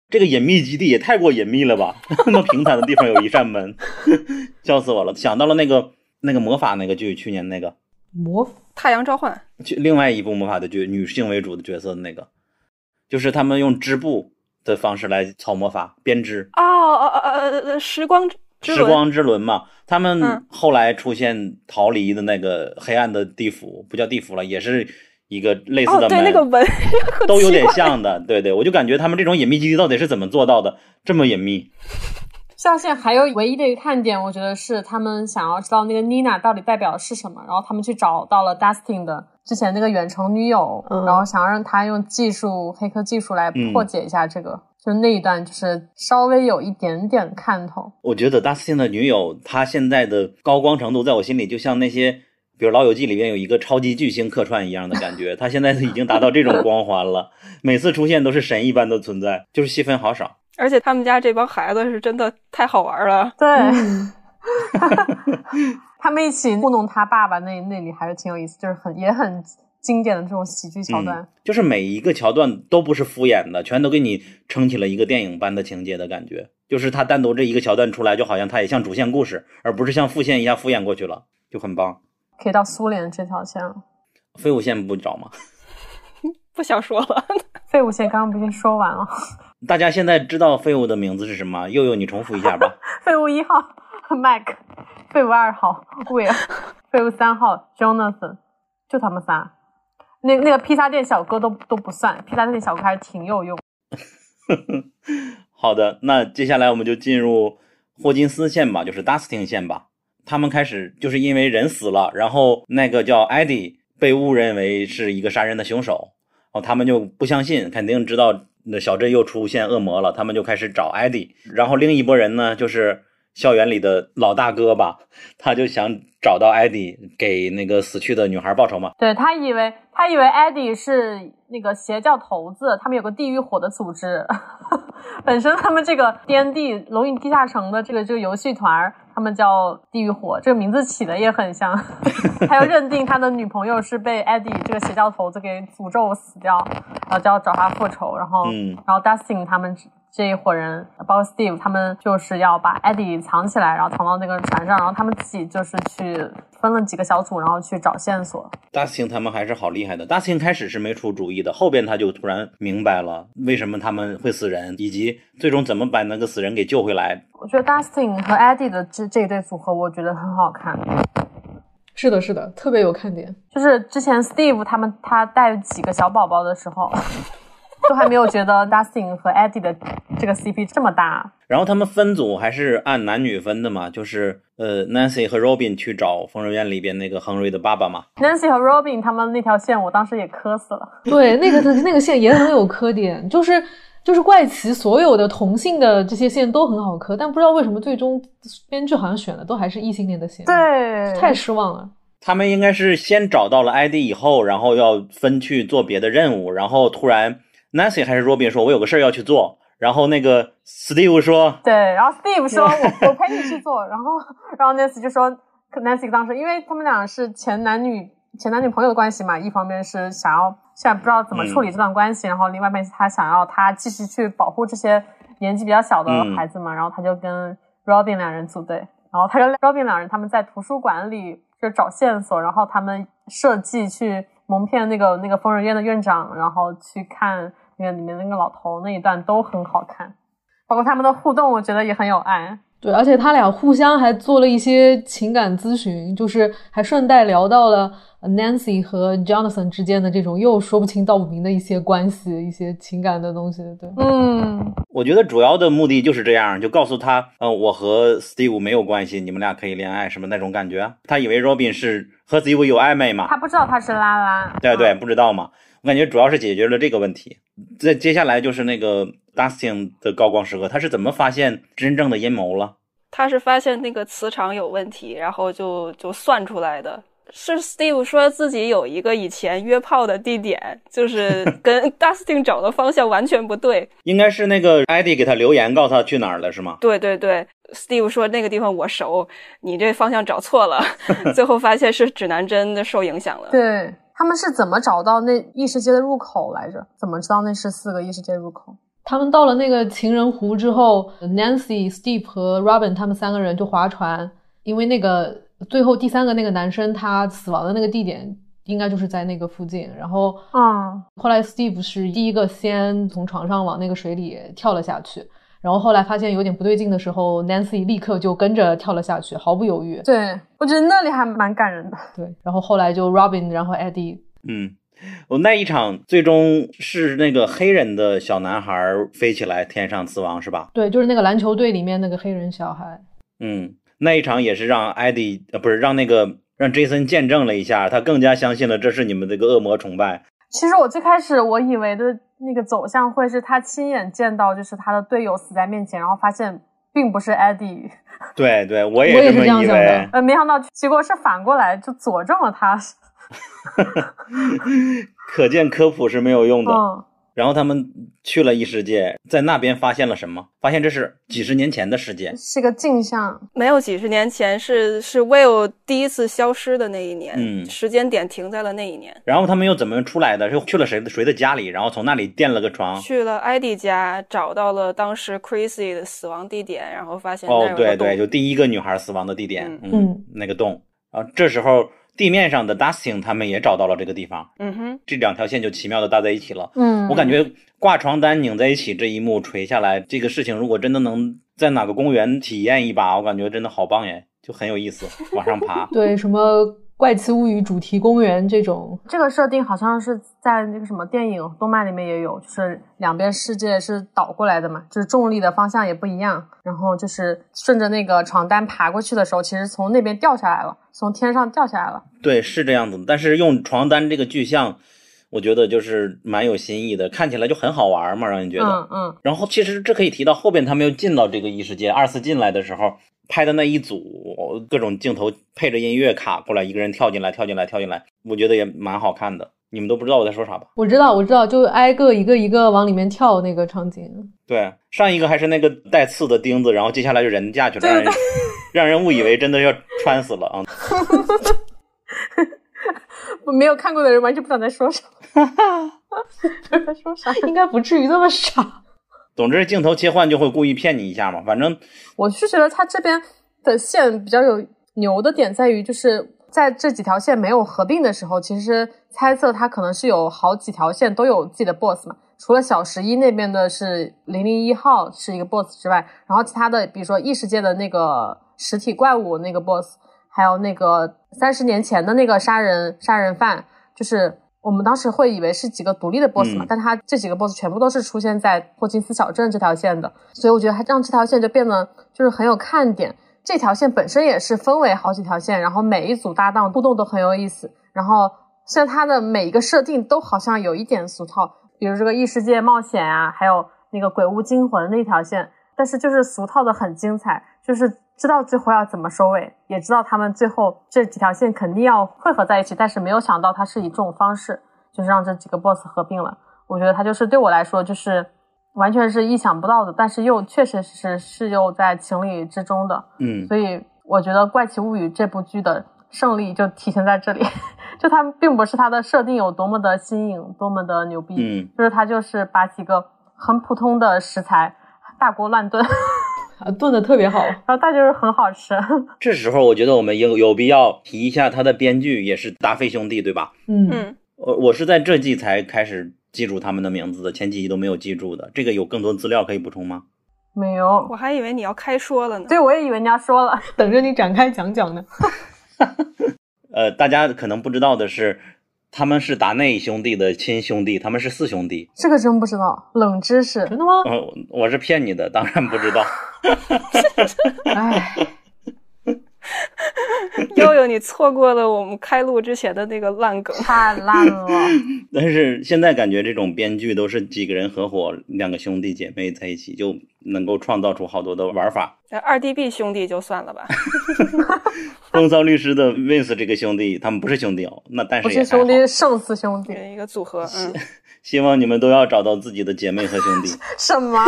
这个隐秘基地也太过隐秘了吧，那么平坦的地方有一扇门，笑死我了。想到了那个那个魔法那个剧，去年那个魔太阳召唤，就另外一部魔法的剧，女性为主的角色的那个，就是他们用织布的方式来操魔法编织。哦哦哦呃呃，时光之轮，时光之轮嘛，他们嗯后来出现逃离的那个黑暗的地府，不叫地府了，也是一个类似哦，的门，对，那个门 都有点像的。对对，我就感觉他们这种隐秘基地到底是怎么做到的，这么隐秘？上线还有唯一的一个看点，我觉得是他们想要知道那个 Nina 到底代表的是什么，然后他们去找到了 Dustin 的之前那个远程女友，嗯然后想要让他用技术黑客技术来嗯破解一下这个，就那一段就是稍微有一点点看头。我觉得达斯汀的女友，她现在的高光程度，在我心里就像那些，比如《老友记》里面有一个超级巨星客串一样的感觉。她现在已经达到这种光环了，每次出现都是神一般的存在，就是戏份好少。而且他们家这帮孩子是真的太好玩了。对，嗯 他们一起糊弄他爸爸那那里还是挺有意思，就是很也很经典的这种喜剧桥段。嗯，就是每一个桥段都不是敷衍的，全都给你撑起了一个电影般的情节的感觉。就是他单独这一个桥段出来，就好像他也像主线故事，而不是像副线一样敷衍过去了，就很棒。可以到苏联这条线了。废物线不找吗？不想说了，废物线刚刚不已经说完了？大家现在知道废物的名字是什么？佑佑，你重复一下吧。废物一号 Mike，废物二号 Will，废物三号 Jonathan，就他们仨。那那个披萨店小哥都都不算，披萨店小哥还是挺有用。好的，那接下来我们就进入霍金斯线吧，就是 Dustin 线吧。他们开始就是因为人死了，然后那个叫 Eddie 被误认为是一个杀人的凶手，哦他们就不相信，肯定知道那小镇又出现恶魔了，他们就开始找 Eddie。然后另一拨人呢，就是校园里的老大哥吧，他就想找到艾迪给那个死去的女孩报仇嘛。对他以为他以为艾迪是那个邪教头子，他们有个地狱火的组织。本身他们这个 D N D 龙与地下城的这个这个游戏团儿，他们叫地狱火，这个名字起的也很像。他要认定他的女朋友是被 Eddie 这个邪教头子给诅咒死掉，然后就要找他复仇。然后，嗯然后 Dustin 他们这一伙人，包括 Steve 他们就是要把 Eddie 藏起来，然后藏到那个船上，然后他们自己就是去分了几个小组，然后去找线索。Dustin 他们还是好厉害的。Dustin 开始是没出主意的，后边他就突然明白了为什么他们会死人，以及最终怎么把那个死人给救回来。我觉得 Dustin 和 Eddie 的这这一对组合，我觉得很好看。是的，是的，特别有看点。就是之前 Steve 他们他带几个小宝宝的时候，都还没有觉得 Dustin 和 Eddie 的这个 CP 这么搭。然后他们分组还是按男女分的嘛，就是呃，Nancy 和 Robin 去找疯人院里边那个亨瑞的爸爸嘛。Nancy 和 Robin 他们那条线，我当时也磕死了。对，那个那个线也很有磕点，就是就是怪奇所有的同性的这些线都很好磕，但不知道为什么最终编剧好像选的都还是异性恋的线，，对，太失望了。他们应该是先找到了 ID 以后，然后要分去做别的任务，然后突然 Nancy 还是 Robin 说：“我有个事儿要去做。”然后那个 Steve 说对，然后 Steve 说我我陪你去做，然后 然后 Nancy 就说 Nancy 当时因为他们俩是前男女前男女朋友的关系嘛，一方面是想要现在不知道怎么处理这段关系，然后另外一方面是他想要他继续去保护这些年纪比较小的嗯。孩子嘛，然后他就跟 Robin 两人组队，然后他跟 Robin 两人他们在图书馆里就找线索，然后他们设计去蒙骗那个那个疯人院的院长，然后去看那个里面那个老头那一段都很好看。包括他们的互动，我觉得也很有爱。对，而且他俩互相还做了一些情感咨询，就是还顺带聊到了 Nancy 和 Jonathan 之间的这种又说不清道不明的一些关系、一些情感的东西。对，嗯，：“我觉得主要的目的就是这样，就告诉他，嗯、我和 Steve 没有关系，你们俩可以恋爱，什么那种感觉。他以为 Robin 是和 Steve 有暧昧嘛？他不知道他是拉拉。对对，嗯不知道嘛。我感觉主要是解决了这个问题。再接下来就是那个 Dustin 的高光时刻，他是怎么发现真正的阴谋了？他是发现那个磁场有问题，然后就就算出来的。是 Steve 说自己有一个以前约炮的地点，就是跟 Dustin 找的方向完全不对。应该是那个艾迪给他留言，告诉他去哪儿了，是吗？对对对，Steve 说那个地方我熟，你这方向找错了。最后发现是指南针的受影响了。对，他们是怎么找到那异世界的入口来着？怎么知道那是四个异世界入口？他们到了那个情人湖之后，Nancy、Steve 和 Robin 他们三个人就划船，因为那个最后第三个那个男生他死亡的那个地点应该就是在那个附近。然后，嗯，后来 Steve 是第一个先从床上往那个水里跳了下去，然后后来发现有点不对劲的时候，Nancy 立刻就跟着跳了下去，毫不犹豫。对，我觉得那里还蛮感人的。对，然后后来就 Robin，然后 Eddie，嗯。我那一场最终是那个黑人的小男孩飞起来天上死亡是吧？对，就是那个篮球队里面那个黑人小孩。嗯，那一场也是让艾迪呃不是让那个让 Jason 见证了一下，他更加相信了这是你们这个恶魔崇拜。其实我最开始我以为的那个走向会是他亲眼见到就是他的队友死在面前，然后发现并不是 Eddie。对对，我也这么以为。呃，没想到结果是反过来，就佐证了他。可见科普是没有用的。嗯，然后他们去了异世界，在那边发现了什么？发现这是几十年前的世界，是个镜像。没有几十年前，是是 Will 第一次消失的那一年。嗯，时间点停在了那一年。然后他们又怎么出来的？又去了谁的谁的家里？然后从那里垫了个床，去了艾迪家，找到了当时 Chrissy 的死亡地点，然后发现哦，对对，就第一个女孩死亡的地点，嗯，那个洞。然后这时候。地面上的 Dustin 他们也找到了这个地方，嗯哼，这两条线就奇妙的搭在一起了。嗯，我感觉挂床单拧在一起这一幕垂下来，这个事情如果真的能在哪个公园体验一把，我感觉真的好棒耶，就很有意思，往上爬。对，什么？怪奇物语主题公园这种，这个设定好像是在那个什么电影、动漫里面也有，就是两边世界是倒过来的嘛，就是重力的方向也不一样。然后就是顺着那个床单爬过去的时候，其实从那边掉下来了，从天上掉下来了。对，是这样子。但是用床单这个具象，我觉得就是蛮有新意的，看起来就很好玩嘛，让人觉得。嗯嗯。然后其实这可以提到后边他们又进到这个异世界，二次进来的时候。拍的那一组各种镜头配着音乐卡过来，一个人跳进来，跳进来，跳进来，我觉得也蛮好看的。你们都不知道我在说啥吧？我知道，我知道，就挨个一个一个往里面跳那个场景。对，上一个还是那个带刺的钉子，然后接下来就人架去了，让人让人误以为真的要穿死了啊！没有看过的人完全不知道在说啥。在说啥？应该不至于这么傻。总之，镜头切换就会故意骗你一下嘛。反正我是觉得他这边的线比较有牛的点在于，就是在这几条线没有合并的时候，其实猜测他可能是有好几条线都有自己的 boss 嘛。除了小十一那边的是零零一号是一个 boss 之外，然后其他的比如说异世界的那个实体怪物那个 boss，还有那个三十年前的那个杀人杀人犯，就是。我们当时会以为是几个独立的 boss 嘛，但他这几个 boss 全部都是出现在霍金斯小镇这条线的，所以我觉得他让这条线就变得就是很有看点。这条线本身也是分为好几条线，然后每一组搭档互动都很有意思。然后虽然它的每一个设定都好像有一点俗套，比如这个异世界冒险啊，还有那个鬼屋惊魂那条线，但是就是俗套的很精彩，就是。知道最后要怎么收尾，也知道他们最后这几条线肯定要汇合在一起，但是没有想到他是以这种方式，就是让这几个 boss 合并了。我觉得他就是对我来说就是完全是意想不到的，但是又确实是是又在情理之中的。嗯，所以我觉得《怪奇物语》这部剧的胜利就体现在这里，就它并不是它的设定有多么的新颖，多么的牛逼，嗯，就是它就是把几个很普通的食材大锅乱炖。炖的特别好，然后它就是很好吃。这时候我觉得我们有有必要提一下，他的编剧也是达菲兄弟，对吧？嗯，我我是在这季才开始记住他们的名字的，前几集都没有记住的。这个有更多资料可以补充吗？没有，我还以为你要开说了呢。对，我也以为你要说了，等着你展开讲讲呢。呃，大家可能不知道的是。他们是达内兄弟的亲兄弟，他们是四兄弟。这个真不知道，冷知识。真的吗？嗯，我是骗你的，当然不知道。哎，悠悠，你错过了我们开录之前的那个烂梗，太烂了。但是现在感觉这种编剧都是几个人合伙，两个兄弟姐妹在一起就能够创造出好多的玩法。二 D B 兄弟就算了吧。风骚律师的 Vince 这个兄弟，他们不是兄弟哦，那但是不是兄弟，胜似兄弟，一个组合。嗯，希望你们都要找到自己的姐妹和兄弟。什么？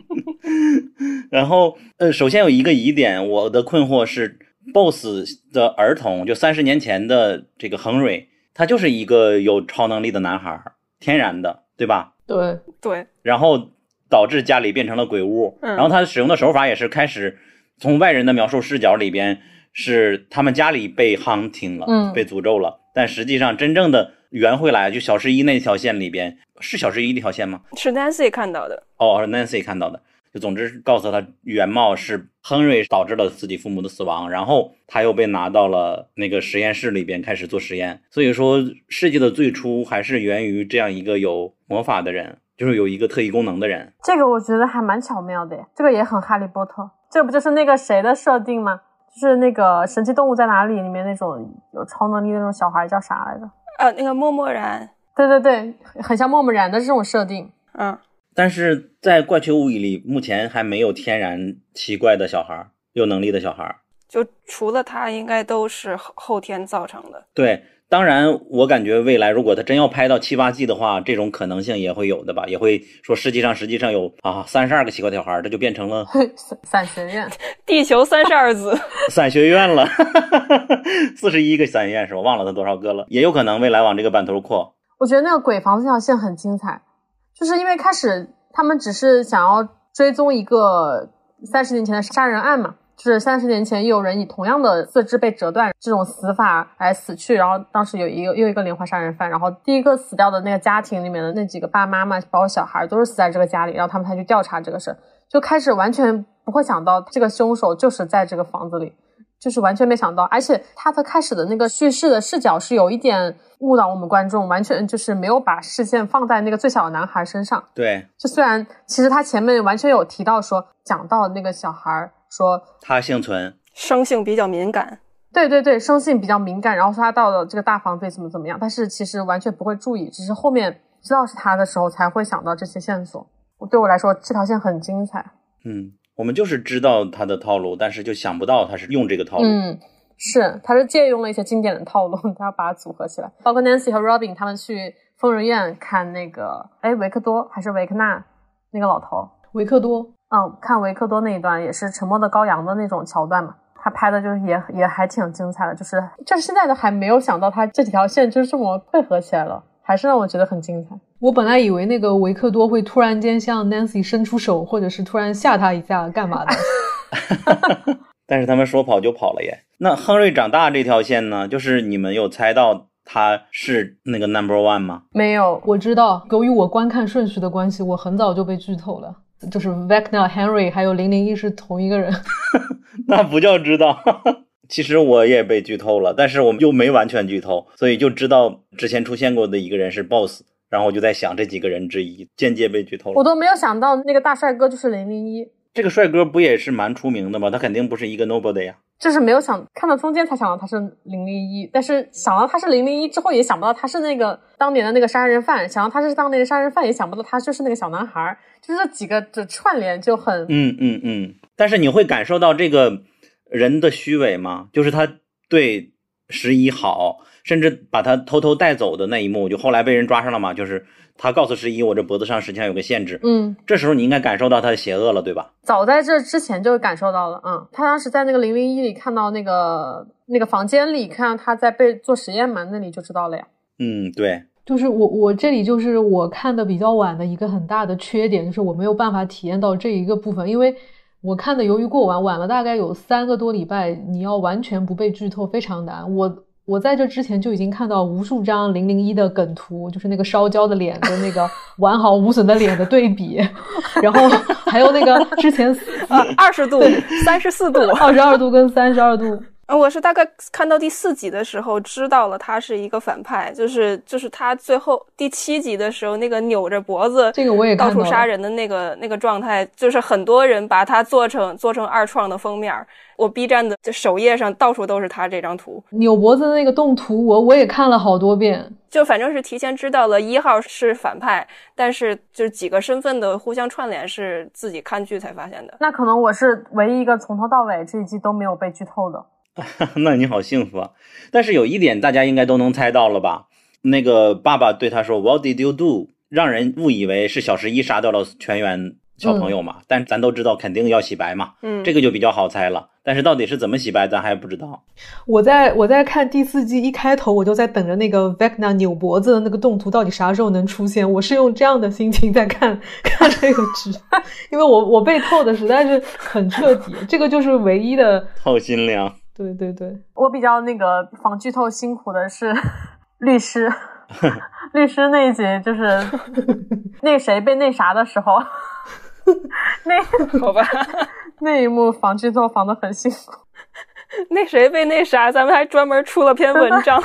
然后，呃，首先有一个疑点，我的困惑是，BOSS 的儿童，就三十年前的这个亨瑞，他就是一个有超能力的男孩，天然的，对吧？对对。然后导致家里变成了鬼屋，然后他使用的手法也是开始从外人的描述视角里边是他们家里被 hunting 了，被诅咒了，但实际上真正的圆回来，就小十一那条线里边是小十一那条线吗？是 Nancy 看到的。哦，是 Nancy 看到的。就总之告诉他原貌是亨瑞导致了自己父母的死亡，然后他又被拿到了那个实验室里边开始做实验。所以说，世界的最初还是源于这样一个有魔法的人，就是有一个特异功能的人。这个我觉得还蛮巧妙的，这个也很哈利波特。这不就是那个谁的设定吗？就是那个《神奇动物在哪里》里面那种有超能力的那种小孩叫啥来着？呃，那个默默然。对对对，很像默默然的这种设定。嗯。但是在怪奇物语里，目前还没有天然奇怪的小孩，有能力的小孩。就除了他，应该都是后天造成的。对，当然，我感觉未来如果他真要拍到七八季的话，这种可能性也会有的吧？也会说世界上实际上有啊三十二个奇怪的小孩，这就变成了 散学院，地球三十二子 散学院了，四十一个伞院是吧？忘了他多少个了，也有可能未来往这个版图扩。我觉得那个鬼房这条线很精彩。就是因为开始他们只是想要追踪一个三十年前的杀人案嘛，就是三十年前又有人以同样的四肢被折断这种死法来死去，然后当时有一个又一个连环杀人犯，然后第一个死掉的那个家庭里面的那几个爸妈妈包括小孩都是死在这个家里，然后他们才去调查这个事，就开始完全不会想到这个凶手就是在这个房子里。就是完全没想到，而且他的开始的那个叙事的视角是有一点误导我们观众，完全就是没有把视线放在那个最小的男孩身上。对，就虽然其实他前面完全有提到说，讲到那个小孩说他幸存，生性比较敏感。对对对，生性比较敏感，然后说他到了这个大房子怎么怎么样，但是其实完全不会注意，只是后面知道是他的时候才会想到这些线索。对我来说，这条线很精彩。嗯。我们就是知道他的套路，但是就想不到他是用这个套路。嗯，是，他是借用了一些经典的套路，他要把它组合起来。包括 Nancy 和 Robin 他们去疯人院看那个，哎，维克多还是维克纳那个老头？维克多。嗯，看维克多那一段也是沉默的羔羊的那种桥段嘛，他拍的就是也也还挺精彩的，就是就是现在都还没有想到他这几条线就是这么配合起来了，还是让我觉得很精彩。我本来以为那个维克多会突然间向 Nancy 伸出手，或者是突然吓他一下，干嘛的？但是他们说跑就跑了耶。那亨瑞长大这条线呢？就是你们有猜到他是那个 Number One 吗？没有，我知道。由于我观看顺序的关系，我很早就被剧透了。就是 Vecna Henry 还有零零一是同一个人。那不叫知道。其实我也被剧透了，但是我们又没完全剧透，所以就知道之前出现过的一个人是 Boss。然后我就在想，这几个人之一间接被剧透了。我都没有想到那个大帅哥就是零零一。这个帅哥不也是蛮出名的吗？他肯定不是一个 nobody 呀。就是没有想看到中间才想到他是零零一，但是想到他是零零一之后，也想不到他是那个当年的那个杀人犯。想到他是当年的杀人犯，也想不到他就是那个小男孩。就是这几个的串联就很……嗯嗯嗯。但是你会感受到这个人的虚伪吗？就是他对十一好。甚至把他偷偷带走的那一幕，就后来被人抓上了嘛？就是他告诉十一，我这脖子上实际上有个限制。嗯，这时候你应该感受到他的邪恶了，对吧？早在这之前就感受到了。嗯，他当时在那个零零一里看到那个那个房间里，看到他在被做实验嘛，那里就知道了呀。嗯，对，就是我我这里就是我看的比较晚的一个很大的缺点，就是我没有办法体验到这一个部分，因为我看的由于过晚晚了大概有三个多礼拜，你要完全不被剧透非常难。我。我在这之前就已经看到无数张零零一的梗图，就是那个烧焦的脸跟那个 完好无损的脸的对比，然后还有那个之前 呃二十度、三十四度、二十二度跟三十二度，呃，我是大概看到第四集的时候知道了他是一个反派，就是就是他最后第七集的时候那个扭着脖子这个我也到处看到了杀人的那个那个状态，就是很多人把他做成做成二创的封面。我 B 站的这首页上到处都是他这张图，扭脖子的那个动图，我我也看了好多遍。就反正是提前知道了一号是反派，但是就是几个身份的互相串联是自己看剧才发现的。那可能我是唯一一个从头到尾这一季都没有被剧透的。那你好幸福啊！但是有一点大家应该都能猜到了吧？那个爸爸对他说 “What did you do？” 让人误以为是小十一杀掉了全员小朋友嘛，但咱都知道肯定要洗白嘛，嗯，这个就比较好猜了。但是到底是怎么洗白，咱还不知道。我在我在看第四季一开头，我就在等着那个 Vecna 扭脖子的那个动图到底啥时候能出现。我是用这样的心情在看 看这个剧，因为我我被透的实在是很彻底，这个就是唯一的。透心凉，对对对，我比较那个防剧透辛苦的是 律师，律师那一集就是 那谁被那啥的时候，那好吧。那一幕防剧透防的很辛苦。那谁被那啥，咱们还专门出了篇文章。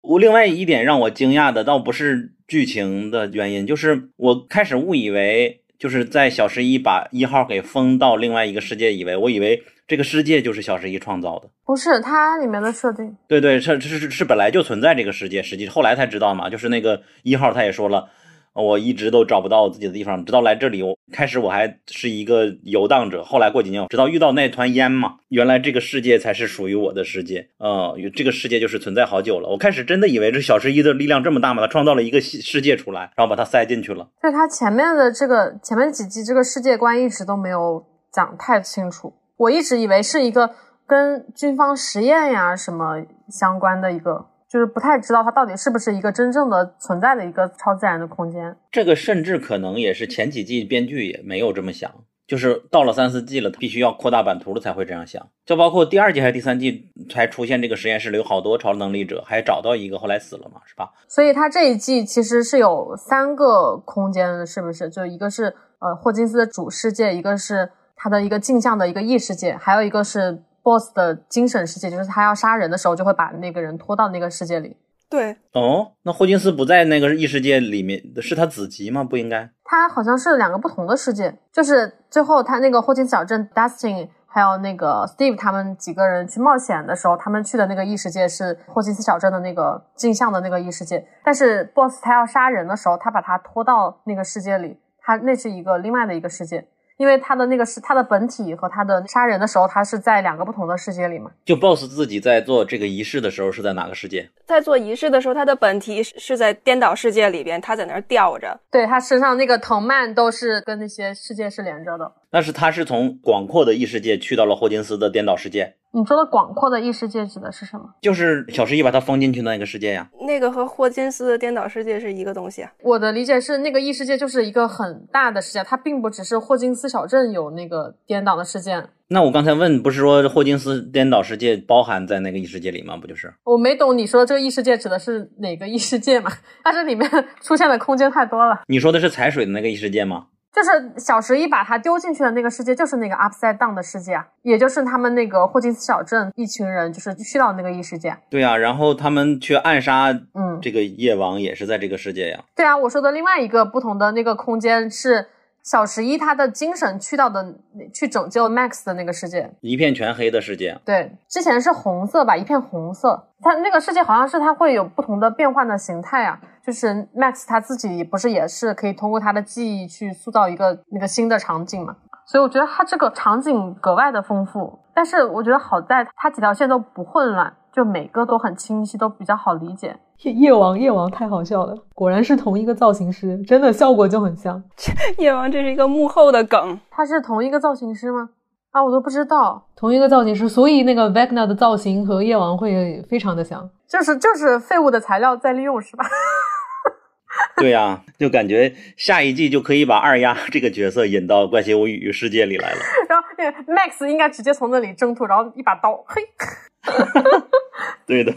我另外一点让我惊讶的，倒不是剧情的原因，就是我开始误以为，就是在小十一把一号给封到另外一个世界，以为我以为这个世界就是小十一创造的。不是它里面的设定，对对，是是是是本来就存在这个世界，实际后来才知道嘛，就是那个一号他也说了。我一直都找不到我自己的地方，直到来这里，我开始我还是一个游荡者，后来过几年，直到遇到那团烟嘛，原来这个世界才是属于我的世界，嗯，这个世界就是存在好久了。我开始真的以为这小十一的力量这么大嘛，他创造了一个世界出来，然后把它塞进去了。就是它前面的这个前面几集这个世界观一直都没有讲太清楚，我一直以为是一个跟军方实验呀什么相关的一个。就是不太知道它到底是不是一个真正的存在的一个超自然的空间。这个甚至可能也是前几季编剧也没有这么想，就是到了三四季了，必须要扩大版图了才会这样想。就包括第二季还是第三季才出现这个实验室里有好多超能力者，还找到一个后来死了嘛，是吧？所以它这一季其实是有三个空间，是不是？就一个是呃霍金斯的主世界，一个是他的一个镜像的一个异世界，还有一个是。Boss 的精神世界，就是他要杀人的时候，就会把那个人拖到那个世界里。对，哦，那霍金斯不在那个异世界里面，是他子集吗？不应该。他好像是两个不同的世界，就是最后他那个霍金斯小镇，Dustin 还有那个 Steve 他们几个人去冒险的时候，他们去的那个异世界是霍金斯小镇的那个镜像的那个异世界。但是 boss 他要杀人的时候，他把他拖到那个世界里，他那是一个另外的一个世界。因为他的那个是他的本体和他的杀人的时候，他是在两个不同的世界里嘛。就 BOSS 自己在做这个仪式的时候是在哪个世界？在做仪式的时候，他的本体是在颠倒世界里边，他在那儿吊着。对他身上那个藤蔓都是跟那些世界是连着的。但是他是从广阔的异世界去到了霍金斯的颠倒世界。你说的广阔的异世界指的是什么？就是小十一把他封进去的那个世界呀。那个和霍金斯的颠倒世界是一个东西啊。我的理解是，那个异世界就是一个很大的世界，它并不只是霍金斯小镇有那个颠倒的事件。那我刚才问，不是说霍金斯颠倒世界包含在那个异世界里吗？不就是？我没懂你说这个异世界指的是哪个异世界嘛？它这里面出现的空间太多了。你说的是踩水的那个异世界吗？就是小十一把他丢进去的那个世界，就是那个 Upside Down 的世界啊，也就是他们那个霍金斯小镇一群人就是去到那个异世界。对啊，然后他们去暗杀，嗯，这个夜王也是在这个世界呀。对啊，我说的另外一个不同的那个空间是小十一他的精神去到的去拯救 Max 的那个世界，一片全黑的世界。对，之前是红色吧，一片红色。他那个世界好像是他会有不同的变换的形态啊。就是 Max 他自己不是也是可以通过他的记忆去塑造一个那个新的场景嘛？所以我觉得他这个场景格外的丰富。但是我觉得好在他几条线都不混乱，就每个都很清晰，都比较好理解。夜夜王夜王太好笑了，果然是同一个造型师，真的效果就很像。夜王这是一个幕后的梗，他是同一个造型师吗？啊，我都不知道同一个造型师，所以那个 Vecna 的造型和夜王会非常的像，就是就是废物的材料再利用是吧？对呀，就感觉下一季就可以把二丫这个角色引到《怪奇物语》世界里来了。然后那个 Max 应该直接从那里挣脱，然后一把刀，嘿。对的。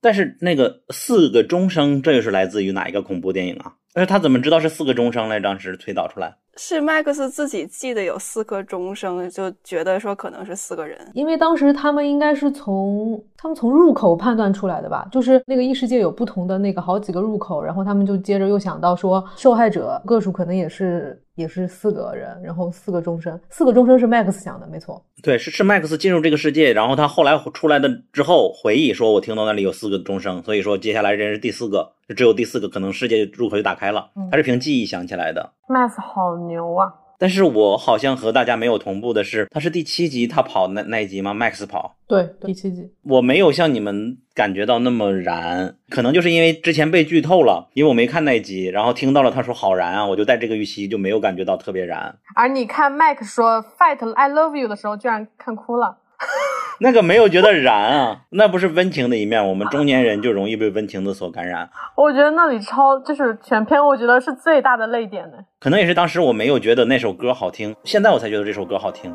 但是那个四个钟声，这又是来自于哪一个恐怖电影啊？而且他怎么知道是四个钟声来？当时推导出来，是麦克斯自己记得有四颗钟声，就觉得说可能是四个人。因为当时他们应该是从他们从入口判断出来的吧，就是那个异世界有不同的那个好几个入口，然后他们就接着又想到说受害者个数可能也是也是四个人，然后四个钟声，四个钟声是 Max 想的，没错。对，是是 Max 进入这个世界，然后他后来出来的之后回忆说，我听到那里有四个钟声，所以说接下来人是第四个，只有第四个可能世界入口就打开了，他是凭记忆想起来的。Max 好牛啊！但是我好像和大家没有同步的是，他是第七集他跑那那一集吗？Max 跑，对，第七集。我没有像你们感觉到那么燃，可能就是因为之前被剧透了，因为我没看那一集，然后听到了他说好燃啊，我就带这个预期就没有感觉到特别燃。而你看 Max 说 “fight I love you” 的时候，居然看哭了。那个没有觉得燃啊，那不是温情的一面，我们中年人就容易被温情的所感染。我觉得那里超就是全片，我觉得是最大的泪点呢。可能也是当时我没有觉得那首歌好听，现在我才觉得这首歌好听。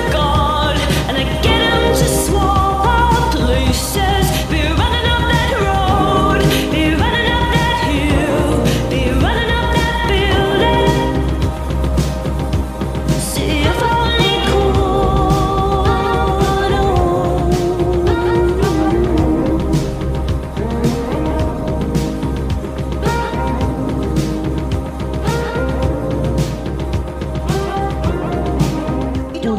我怕我的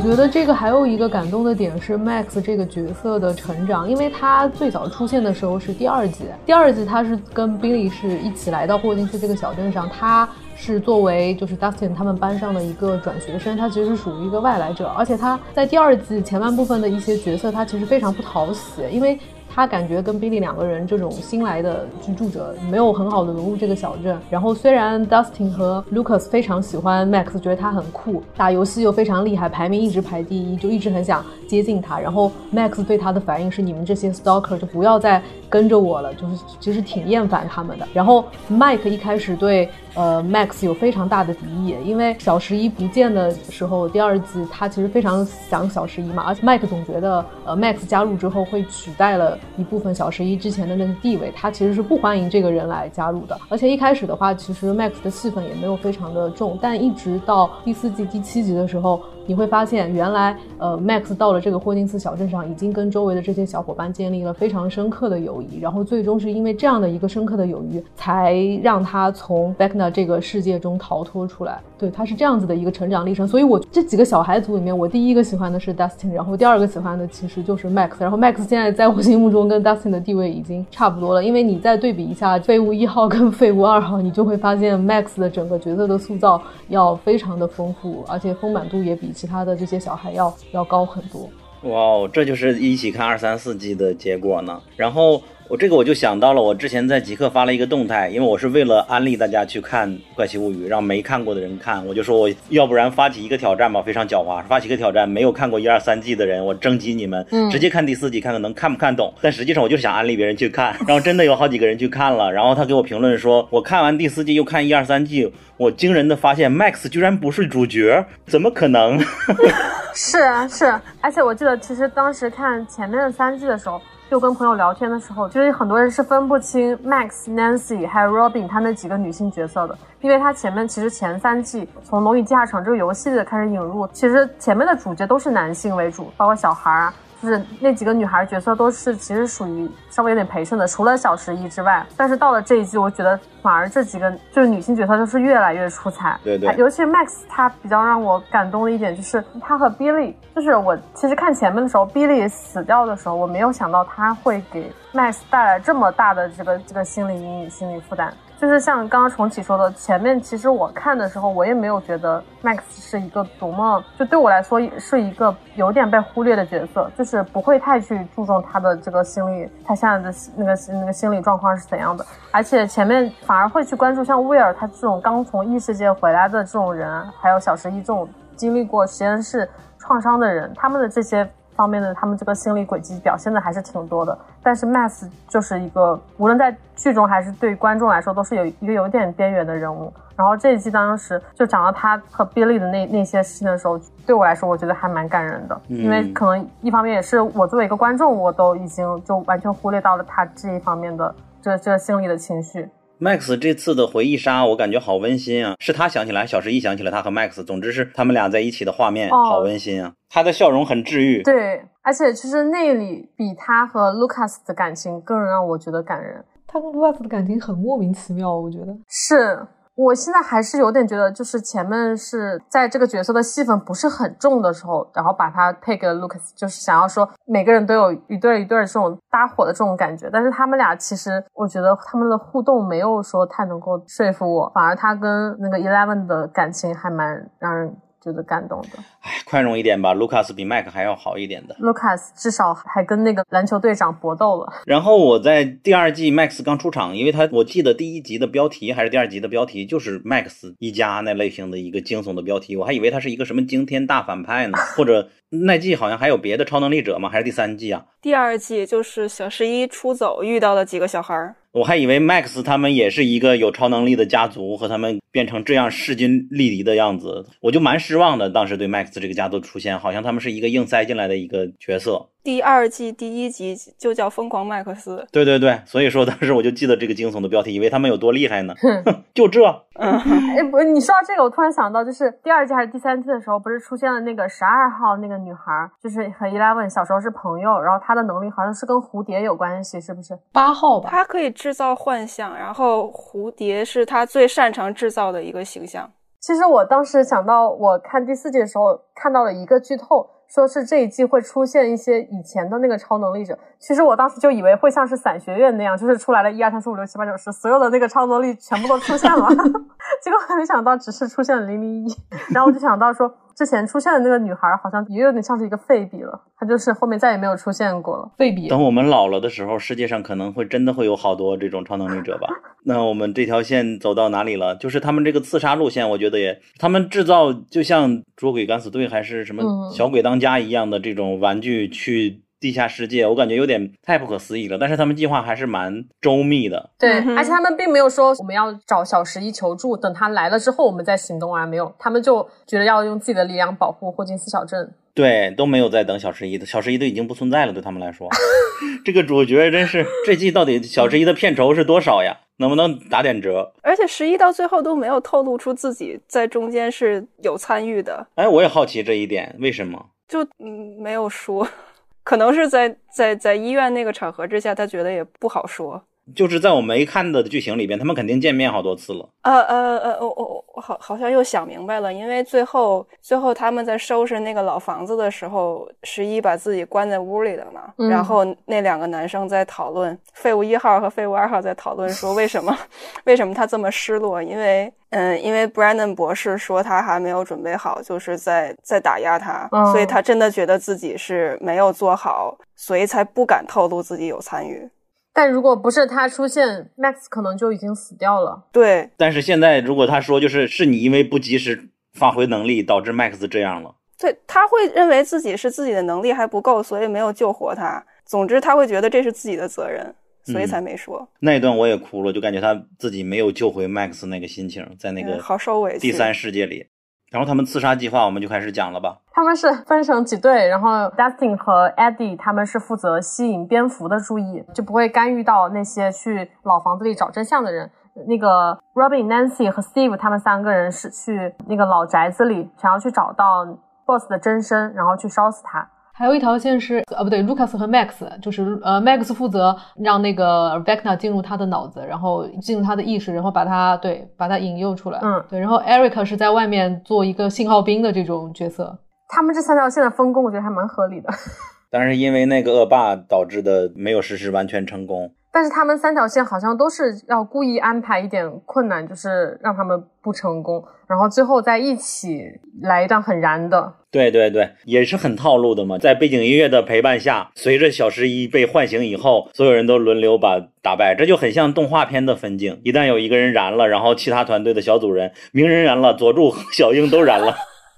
我觉得这个还有一个感动的点是 Max 这个角色的成长，因为他最早出现的时候是第二季，第二季他是跟 Billy 是一起来到霍金斯这个小镇上，他是作为就是 Dustin 他们班上的一个转学生，他其实属于一个外来者，而且他在第二季前半部分的一些角色，他其实非常不讨喜，因为。他感觉跟 Billy 两个人这种新来的居住者没有很好的融入这个小镇。然后虽然 Dustin 和 Lucas 非常喜欢 Max，觉得他很酷，打游戏又非常厉害，排名一直排第一，就一直很想接近他。然后 Max 对他的反应是：你们这些 stalker 就不要再跟着我了，就是其实挺厌烦他们的。然后 Mike 一开始对呃 Max 有非常大的敌意，因为小十一不见的时候，第二季他其实非常想小十一嘛，而且 Mike 总觉得呃 Max 加入之后会取代了。一部分小十一之前的那个地位，他其实是不欢迎这个人来加入的。而且一开始的话，其实 Max 的戏份也没有非常的重，但一直到第四季第七集的时候，你会发现原来呃 Max 到了这个霍金斯小镇上，已经跟周围的这些小伙伴建立了非常深刻的友谊，然后最终是因为这样的一个深刻的友谊，才让他从 b e c n a 这个世界中逃脱出来。对，他是这样子的一个成长历程。所以我这几个小孩组里面，我第一个喜欢的是 Dustin，然后第二个喜欢的其实就是 Max，然后 Max 现在在我心目中跟 Dustin 的地位已经差不多了，因为你再对比一下废物一号跟废物二号，你就会发现 Max 的整个角色的塑造要非常的丰富，而且丰满度也比其他的这些小孩要要高很多。哇哦，这就是一起看二三四季的结果呢。然后我这个我就想到了，我之前在极客发了一个动态，因为我是为了安利大家去看《怪奇物语》，让没看过的人看，我就说我要不然发起一个挑战吧，非常狡猾，发起一个挑战，没有看过一二三季的人，我征集你们，直接看第四季，看看能看不看懂。但实际上我就是想安利别人去看，然后真的有好几个人去看了，然后他给我评论说，我看完第四季又看一二三季，我惊人的发现 Max 居然不是主角，怎么可能？是啊是，而且我记得其实当时看前面的三季的时候，就跟朋友聊天的时候，其实很多人是分不清 Max、Nancy 还有 Robin 他那几个女性角色的，因为他前面其实前三季从《龙与地下城》这个游戏的开始引入，其实前面的主角都是男性为主，包括小孩啊。就是那几个女孩角色都是其实属于稍微有点陪衬的，除了小十一之外。但是到了这一季，我觉得反而这几个就是女性角色就是越来越出彩。对对尤其是 Max，他比较让我感动的一点就是他和 Billy，就是我其实看前面的时候，Billy 死掉的时候，我没有想到他会给 Max 带来这么大的这个这个心理阴影、心理负担。就是像刚刚重启说的，前面其实我看的时候，我也没有觉得 Max 是一个多么，就对我来说是一个有点被忽略的角色，就是不会太去注重他的这个心理，他现在的那个那个心理状况是怎样的，而且前面反而会去关注像威尔他这种刚从异世界回来的这种人，还有小十一这种经历过实验室创伤的人，他们的这些方面的他们这个心理轨迹表现的还是挺多的。但是 Max 就是一个无论在剧中还是对观众来说都是有一个有点边缘的人物。然后这一季当时就讲到他和 Billy 的那那些事情的时候，对我来说我觉得还蛮感人的，因为可能一方面也是我作为一个观众，我都已经就完全忽略到了他这一方面的这这心理的情绪。Max 这次的回忆杀，我感觉好温馨啊！是他想起来，小十一想起了他和 Max，总之是他们俩在一起的画面，哦好温馨啊！他的笑容很治愈。对，而且其实那里比他和 Lucas 的感情更让我觉得感人。他跟 Lucas 的感情很莫名其妙，我觉得。是我现在还是有点觉得，就是前面是在这个角色的戏份不是很重的时候，然后把他配给了 Lucas，就是想要说每个人都有一对一对这种搭伙的这种感觉。但是他们俩其实，我觉得他们的互动没有说太能够说服我，反而他跟那个 Eleven 的感情还蛮让人觉得感动的。哎，宽容一点吧，Lucas 比 Mac 还要好一点的。Lucas 至少还跟那个篮球队长搏斗了。然后我在第二季 Max 刚出场，因为他我记得第一集的标题还是第二集的标题就是 Max 一家那类型的一个惊悚的标题，我还以为他是一个什么惊天大反派呢，或者那季好像还有别的超能力者吗？还是第三季啊？第二季就是小十一出走遇到了几个小孩儿，我还以为 Max 他们也是一个有超能力的家族，和他们变成这样势均力敌的样子，我就蛮失望的。当时对 Max 这个家族出现，好像他们是一个硬塞进来的一个角色。第二季第一集就叫《疯狂麦克斯》。对对对，所以说当时我就记得这个惊悚的标题，以为他们有多厉害呢。就这，嗯，哎，不，你说到这个，我突然想到，就是第二季还是第三季的时候，不是出现了那个十二号那个女孩，就是和 Eleven 小时候是朋友，然后她的能力好像是跟蝴蝶有关系，是不是？八号吧，她可以制造幻象，然后蝴蝶是她最擅长制造的一个形象。其实我当时想到，我看第四季的时候看到了一个剧透，说是这一季会出现一些以前的那个超能力者。其实我当时就以为会像是伞学院那样，就是出来了一二三四五六七八九十，所有的那个超能力全部都出现了。结果没想到只是出现了零零一，然后我就想到说，之前出现的那个女孩好像也有点像是一个废笔了，她就是后面再也没有出现过了。废笔。等我们老了的时候，世界上可能会真的会有好多这种超能力者吧？那我们这条线走到哪里了？就是他们这个刺杀路线，我觉得也，他们制造就像捉鬼敢死队还是什么嗯小鬼当家一样的这种玩具去地下世界，我感觉有点太不可思议了。但是他们计划还是蛮周密的。对，嗯而且他们并没有说我们要找小十一求助，等他来了之后我们再行动啊，没有，他们就觉得要用自己的力量保护霍金斯小镇。对，都没有在等小十一的，小十一都已经不存在了，对他们来说，这个主角真是这季到底小十一的片酬是多少呀？能不能打点折？而且十一到最后都没有透露出自己在中间是有参与的，哎，我也好奇这一点，为什么？就嗯没有说，可能是在在在医院那个场合之下，他觉得也不好说。就是在我没看的剧情里边，他们肯定见面好多次了。呃呃呃，我我我好好像又想明白了，因为最后最后他们在收拾那个老房子的时候，十一把自己关在屋里的嘛，嗯然后那两个男生在讨论，废物一号和废物二号在讨论说为什么 为什么他这么失落，因为嗯，因为 Brandon 博士说他还没有准备好，就是在在打压他，嗯所以他真的觉得自己是没有做好，所以才不敢透露自己有参与。但如果不是他出现，Max 可能就已经死掉了。对，但是现在如果他说就是是你因为不及时发挥能力导致 Max 这样了，对，他会认为自己是自己的能力还不够，所以没有救活他。总之，他会觉得这是自己的责任，所以嗯才没说。那一段我也哭了，就感觉他自己没有救回 Max 那个心情，在那嗯个好受委屈。第三世界里。然后他们刺杀计划我们就开始讲了吧。他们是分成几队，然后 Dustin 和 Eddie 他们是负责吸引蝙蝠的注意，就不会干预到那些去老房子里找真相的人。那个 Robin、Nancy 和 Steve 他们三个人是去那个老宅子里，想要去找到 Boss 的真身，然后去烧死他。还有一条线是，呃，不对，Lucas 和 Max，就是呃，Max 负责让那个 Vecna 进入他的脑子，然后进入他的意识，然后把他对把他引诱出来。嗯对。然后 Eric 是在外面做一个信号兵的这种角色。他们这三条线的分工，我觉得还蛮合理的。但是因为那个恶霸导致的没有实施完全成功。但是他们三条线好像都是要故意安排一点困难，就是让他们不成功，然后最后再一起来一段很燃的。对对对，也是很套路的嘛。在背景音乐的陪伴下，随着小十一被唤醒以后，所有人都轮流把打败，这就很像动画片的分镜。一旦有一个人燃了，然后其他团队的小组人，鸣人燃了，佐助、小樱都燃了。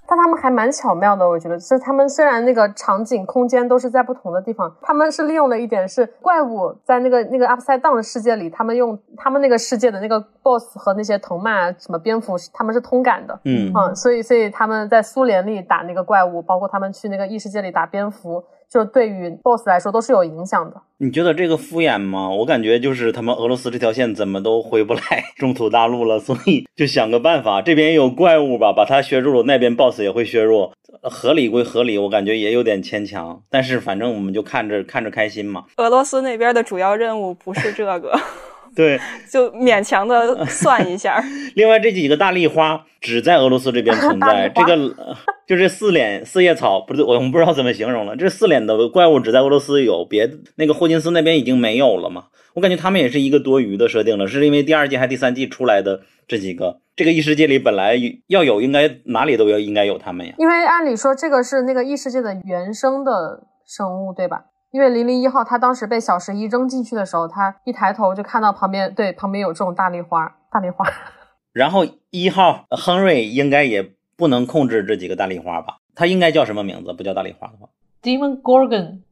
但他们还蛮巧妙的，我觉得，就是他们虽然那个场景、空间都是在不同的地方，他们是利用了一点是怪物在那个那个 Upside Down 的世界里，他们用他们那个世界的那个 BOSS 和那些藤蔓啊、什么蝙蝠，他们是通感的，嗯。嗯，所以所以他们在苏联里打那个怪物，包括他们去那个异世界里打蝙蝠，就对于 BOSS 来说都是有影响的。你觉得这个敷衍吗？我感觉就是他们俄罗斯这条线怎么都回不来 中土大陆了，所以就想个办法，这边有怪物吧，把它削弱，那边 BOSS 也会削弱，合理归合理，我感觉也有点牵强。但是反正我们就看着看着开心嘛。俄罗斯那边的主要任务不是这个，对，就勉强的算一下。另外这几个大丽花只在俄罗斯这边存在，这个呃就这四脸四叶草，不是我们不知道怎么形容了。这四脸的怪物只在俄罗斯有，别那个霍金斯那边已经没有了嘛。我感觉他们也是一个多余的设定了，是因为第二季还第三季出来的这几个，这个异世界里本来要有，应该哪里都要应该有他们呀。因为按理说这个是那个异世界的原生的生物，对吧？因为零零一号他当时被小十一扔进去的时候，他一抬头就看到旁边对旁边有这种大丽花，大丽花。然后一号呃亨瑞应该也不能控制这几个大丽花吧？他应该叫什么名字？不叫大丽花的话，Demon Gorgon，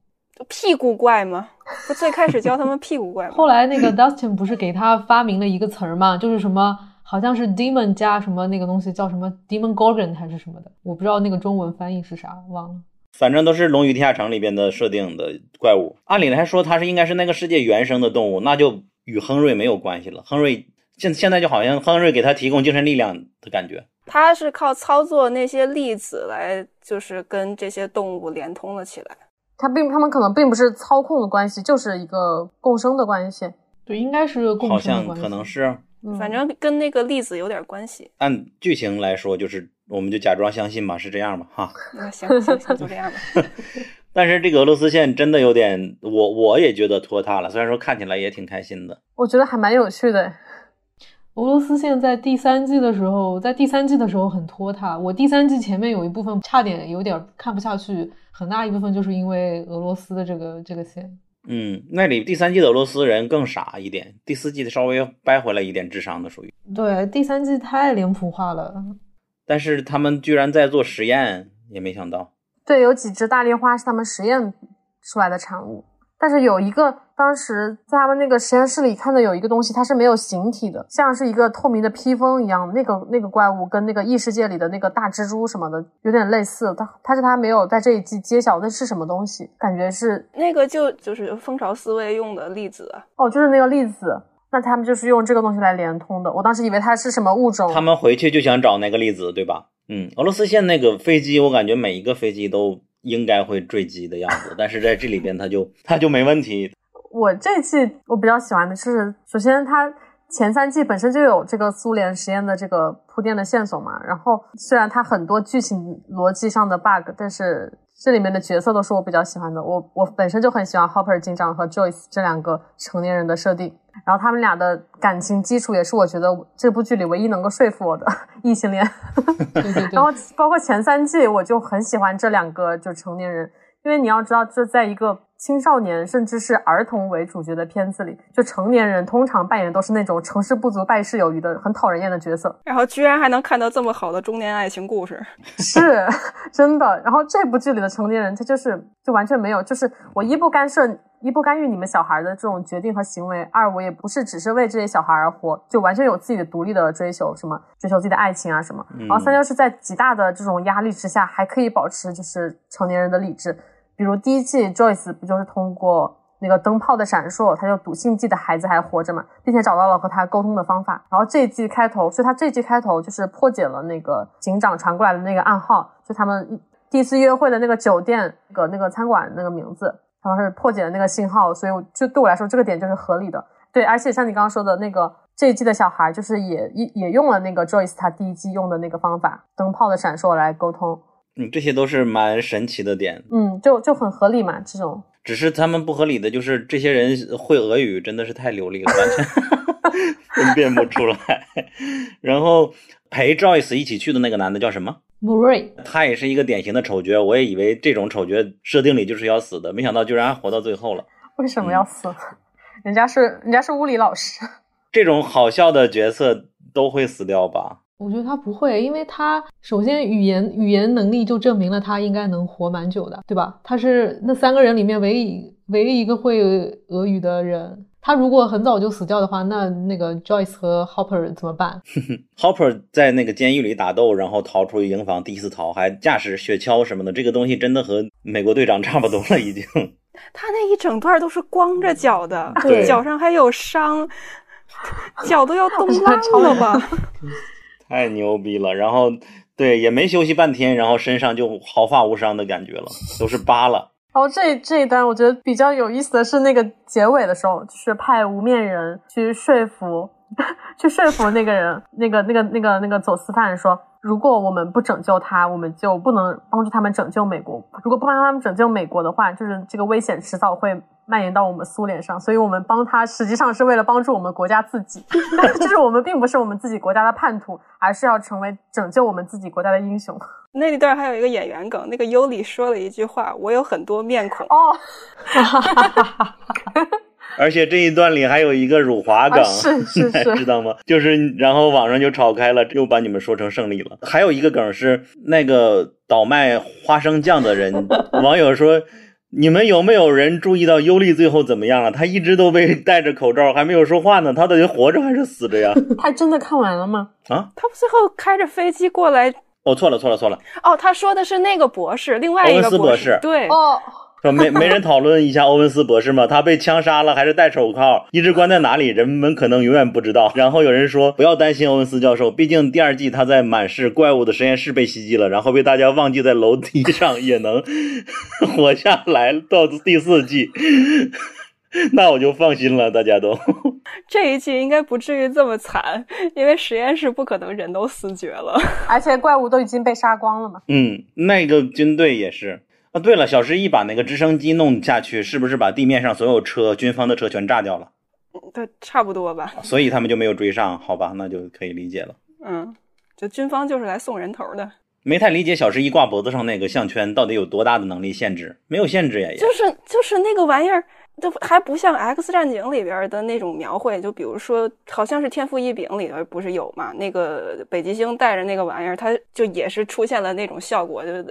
屁股怪吗？不最开始叫他们屁股怪吗？后来那个 Dustin 不是给他发明了一个词儿嘛，就是什么好像是 demon 加什么那个东西叫什么 Demon Gorgon 还是什么的，我不知道那个中文翻译是啥，忘了。反正都是《龙与地下城》里边的设定的怪物。按理来说，它是应该是那个世界原生的动物，那就与亨瑞没有关系了。亨瑞现现在就好像亨瑞给他提供精神力量的感觉。他是靠操作那些粒子来，就是跟这些动物连通了起来。他并他们可能并不是操控的关系，就是一个共生的关系。对，应该是共好像生的关系。可能是嗯反正跟那个粒子有点关系。按剧情来说，就是我们就假装相信吧，是这样吧，哈。那行行行，就这样吧。但是这个俄罗斯线真的有点，我我也觉得拖沓了。虽然说看起来也挺开心的，我觉得还蛮有趣的。俄罗斯线在第三季的时候，在第三季的时候很拖沓。我第三季前面有一部分差点有点看不下去，很大一部分就是因为俄罗斯的这个这个线。嗯，那里第三季的俄罗斯人更傻一点，第四季的稍微掰回来一点智商的属于，对，第三季太脸谱化了。但是他们居然在做实验，也没想到。对，有几只大丽花是他们实验出来的产物，但是有一个当时在他们那个实验室里看到有一个东西，它是没有形体的，像是一个透明的披风一样。那个那个怪物跟那个异世界里的那个大蜘蛛什么的有点类似，它它是它没有在这一季揭晓那是什么东西，感觉是那个就就是蜂巢思维用的粒子啊，哦，就是那个粒子。那他们就是用这个东西来连通的。我当时以为它是什么物种，他们回去就想找那个粒子，对吧？嗯，俄罗斯线那个飞机，我感觉每一个飞机都应该会坠机的样子，但是在这里边它就它就没问题。我这季我比较喜欢的是，首先它前三季本身就有这个苏联实验的这个铺垫的线索嘛，然后虽然它很多剧情逻辑上的 bug，但是这里面的角色都是我比较喜欢的。我我本身就很喜欢 Hopper 警长和 Joyce 这两个成年人的设定，然后他们俩的感情基础也是我觉得这部剧里唯一能够说服我的异性恋。对对对 然，后包括前三季，我就很喜欢这两个就成年人，因为你要知道，这在一个青少年甚至是儿童为主角的片子里，就成年人通常扮演都是那种成事不足败事有余的很讨人厌的角色，然后居然还能看到这么好的中年爱情故事，是 真的。然后这部剧里的成年人，他就是就完全没有，就是我一不干涉。一不干预你们小孩的这种决定和行为，二我也不是只是为这些小孩而活，就完全有自己的独立的追求，什么追求自己的爱情啊什么。然后三就是在极大的这种压力之下，还可以保持就是成年人的理智。比如第一季 Joyce 不就是通过那个灯泡的闪烁，他就笃信自己的孩子还活着嘛，并且找到了和他沟通的方法。然后这一季开头，所以他这一季开头就是破解了那个警长传过来的那个暗号，就他们第一次约会的那个酒店那个那个餐馆那个名字，他们是破解了那个信号，所以就对我来说这个点就是合理的。对，而且像你刚刚说的那个这一季的小孩，就是也也也用了那个 Joyce 他第一季用的那个方法，灯泡的闪烁来沟通，嗯，这些都是蛮神奇的点。嗯，就就很合理嘛，这种。只是他们不合理的就是这些人会俄语真的是太流利了，完全分辨不出来。然后陪 Joyce 一起去的那个男的叫什么？Murray，他也是一个典型的丑角，我也以为这种丑角设定里就是要死的，没想到居然还活到最后了。为什么要死？人家是人家是物理老师，这种好笑的角色都会死掉吧？我觉得他不会，因为他首先语言语言能力就证明了他应该能活蛮久的，对吧？他是那三个人里面唯一唯一一个会俄语的人。他如果很早就死掉的话，那那个 Joyce 和 Hopper 怎么办？Hopper 在那个监狱里打斗，然后逃出营房，第一次逃，还驾驶雪橇什么的，这个东西真的和美国队长差不多了，已经。他那一整段都是光着脚的，对脚上还有伤，脚都要冻 烂了吧？太牛逼了！然后对，也没休息半天，然后身上就毫发无伤的感觉了，都是疤了。然后这这一段我觉得比较有意思的是那个结尾的时候，就是派无面人去说服，去说服那个人，那个那个那个那个走私犯说，如果我们不拯救他，我们就不能帮助他们拯救美国。如果不帮他们拯救美国的话，就是这个危险迟早会蔓延到我们苏联上。所以我们帮他实际上是为了帮助我们国家自己，就是我们并不是我们自己国家的叛徒，而是要成为拯救我们自己国家的英雄。那一段还有一个演员梗，那个尤里说了一句话：“我有很多面孔。哦，而且这一段里还有一个辱华梗，啊是是 是知道吗？就是然后网上就吵开了，又把你们说成胜利了。还有一个梗是那个倒卖花生酱的人，网友说。你们有没有人注意到尤利最后怎么样了？他一直都被 戴着口罩，还没有说话呢。他到底活着还是死着呀？他真的看完了吗？啊，他最后开着飞机过来？哦，错了，错了，错了。哦，他说的是那个博士，另外一个博士对，哦，说没没人讨论一下欧文斯博士吗？他被枪杀了，还是戴手铐，一直关在哪里？人们可能永远不知道。然后有人说不要担心欧文斯教授，毕竟第二季他在满是怪物的实验室被袭击了，然后被大家忘记在楼梯上也能 活下来。到第四季，那我就放心了，大家都。这一季应该不至于这么惨，因为实验室不可能人都死绝了。而且怪物都已经被杀光了嘛。嗯，那个军队也是。啊，对了，小十一把那个直升机弄下去，是不是把地面上所有车、军方的车全炸掉了？对，差不多吧。所以他们就没有追上，好吧，那就可以理解了。嗯，就军方就是来送人头的，没太理解小十一挂脖子上那个项圈到底有多大的能力限制？没有限制呀，也就是就是那个玩意儿。就还不像《X 战警》里边的那种描绘，就比如说，好像是《天赋异禀》里边不是有嘛？那个北极星带着那个玩意儿，它就也是出现了那种效果，就是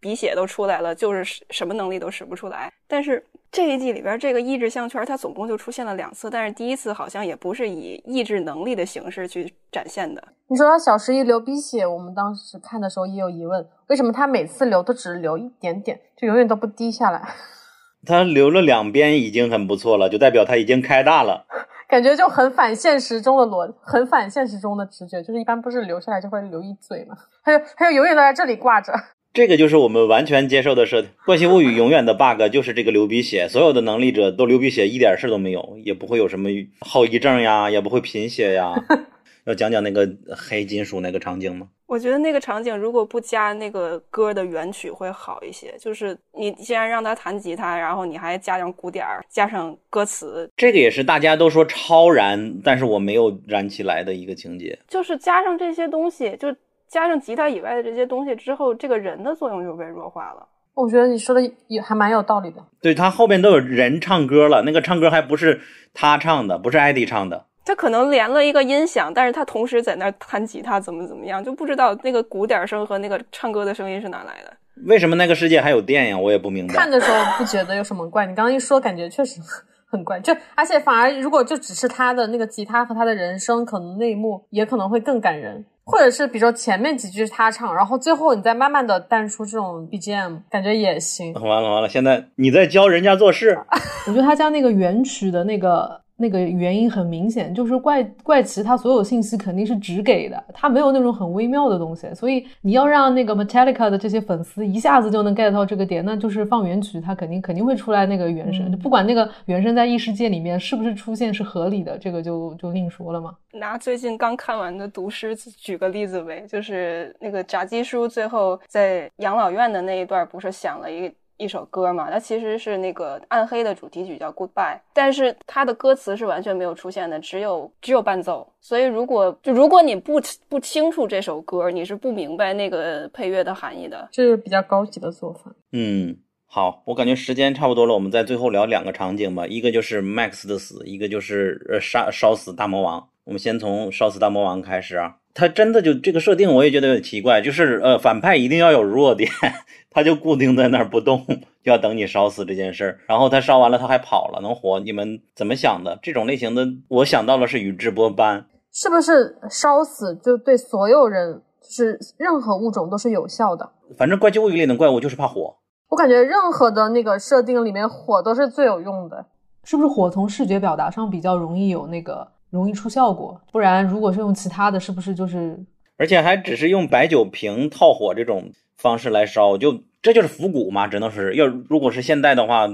鼻血都出来了，就是什么能力都使不出来。但是这一季里边这个意志项圈，它总共就出现了两次，但是第一次好像也不是以意志能力的形式去展现的。你说他小十一流鼻血，我们当时看的时候也有疑问，为什么他每次流都只流一点点，就永远都不滴下来？他流了两边已经很不错了，就代表他已经开大了。感觉就很反现实中的逻，很反现实中的直觉，就是一般不是流下来就会流一嘴嘛，他就他就永远都在这里挂着。这个就是我们完全接受的设定，《怪奇物语》永远的 bug 就是这个流鼻血，所有的能力者都流鼻血，一点事都没有，也不会有什么后遗症呀，也不会贫血呀。要讲讲那个黑金属那个场景吗？我觉得那个场景如果不加那个歌的原曲会好一些。就是你既然让他弹吉他，然后你还加上鼓点儿，加上歌词，这个也是大家都说超燃，但是我没有燃起来的一个情节。就是加上这些东西，就加上吉他以外的这些东西之后，这个人的作用就被弱化了。我觉得你说的也还蛮有道理的。对他后边都有人唱歌了，那个唱歌还不是他唱的，不是艾迪唱的。他可能连了一个音响，但是他同时在那儿弹吉他，怎么怎么样，就不知道那个鼓点声和那个唱歌的声音是哪来的。为什么那个世界还有电呀？我也不明白。看的时候不觉得有什么怪，你刚刚一说，感觉确实很怪。就而且反而如果就只是他的那个吉他和他的人声，可能那一幕也可能会更感人。或者是比如说前面几句是他唱，然后最后你再慢慢的淡出这种 BGM，感觉也行。完了完了，现在你在教人家做事，我觉得他将那个原曲的那个那个原因很明显，就是怪怪奇它所有信息肯定是只给的，它没有那种很微妙的东西，所以你要让那个 Metallica 的这些粉丝一下子就能 get 到这个点，那就是放原曲，他肯定肯定会出来那个原声，嗯就不管那个原声在异世界里面是不是出现是合理的，这个就就另说了嘛。拿最近刚看完的《毒师》举个例子呗，就是那个炸鸡叔最后在养老院的那一段，不是想了一一首歌嘛？它其实是那个《暗黑》的主题曲叫《Goodbye》，但是它的歌词是完全没有出现的，只有只有伴奏。所以如果就如果你不不清楚这首歌，你是不明白那个配乐的含义的。这是比较高级的做法。嗯，好，我感觉时间差不多了，我们在最后聊两个场景吧，一个就是 Max 的死，一个就是呃杀烧死大魔王。我们先从烧死大魔王开始啊，他真的就这个设定我也觉得有点奇怪，就是呃反派一定要有弱点，他就固定在那儿不动，就要等你烧死这件事儿。然后他烧完了他还跑了，能活，你们怎么想的？这种类型的我想到了是宇智波斑，是不是烧死就对所有人，就是任何物种都是有效的？反正怪奇物语里的怪物就是怕火。我感觉任何的那个设定里面，火都是最有用的。是不是火从视觉表达上比较容易有那个容易出效果？不然如果是用其他的，是不是就是而且还只是用白酒瓶套火这种方式来烧，就这就是复古嘛，只能是要如果是现代的话，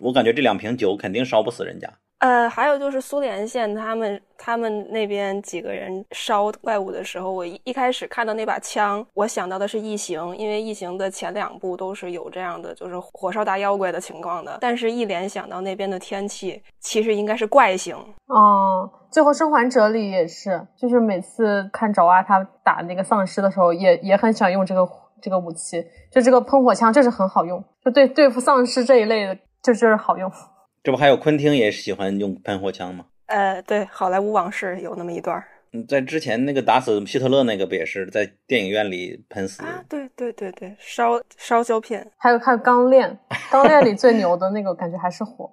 我感觉这两瓶酒肯定烧不死人家。呃，还有就是苏联线，他们他们那边几个人烧怪物的时候，我一一开始看到那把枪，我想到的是异形，因为异形的前两部都是有这样的，就是火烧大妖怪的情况的。但是，一联想到那边的天气，其实应该是怪形。哦，最后生还者里也是，就是每次看爪哇他打那个丧尸的时候，也也很想用这个这个武器，就这个喷火枪，就是很好用，就对对付丧尸这一类的，就就是好用。这不还有昆汀也喜欢用喷火枪吗？呃，对，好莱坞往事有那么一段儿嗯，在之前那个打死希特勒那个不也是在电影院里喷死？啊，对对对对，烧烧胶片，还有还有《钢炼》，《钢炼》里最牛的那个感觉还是火，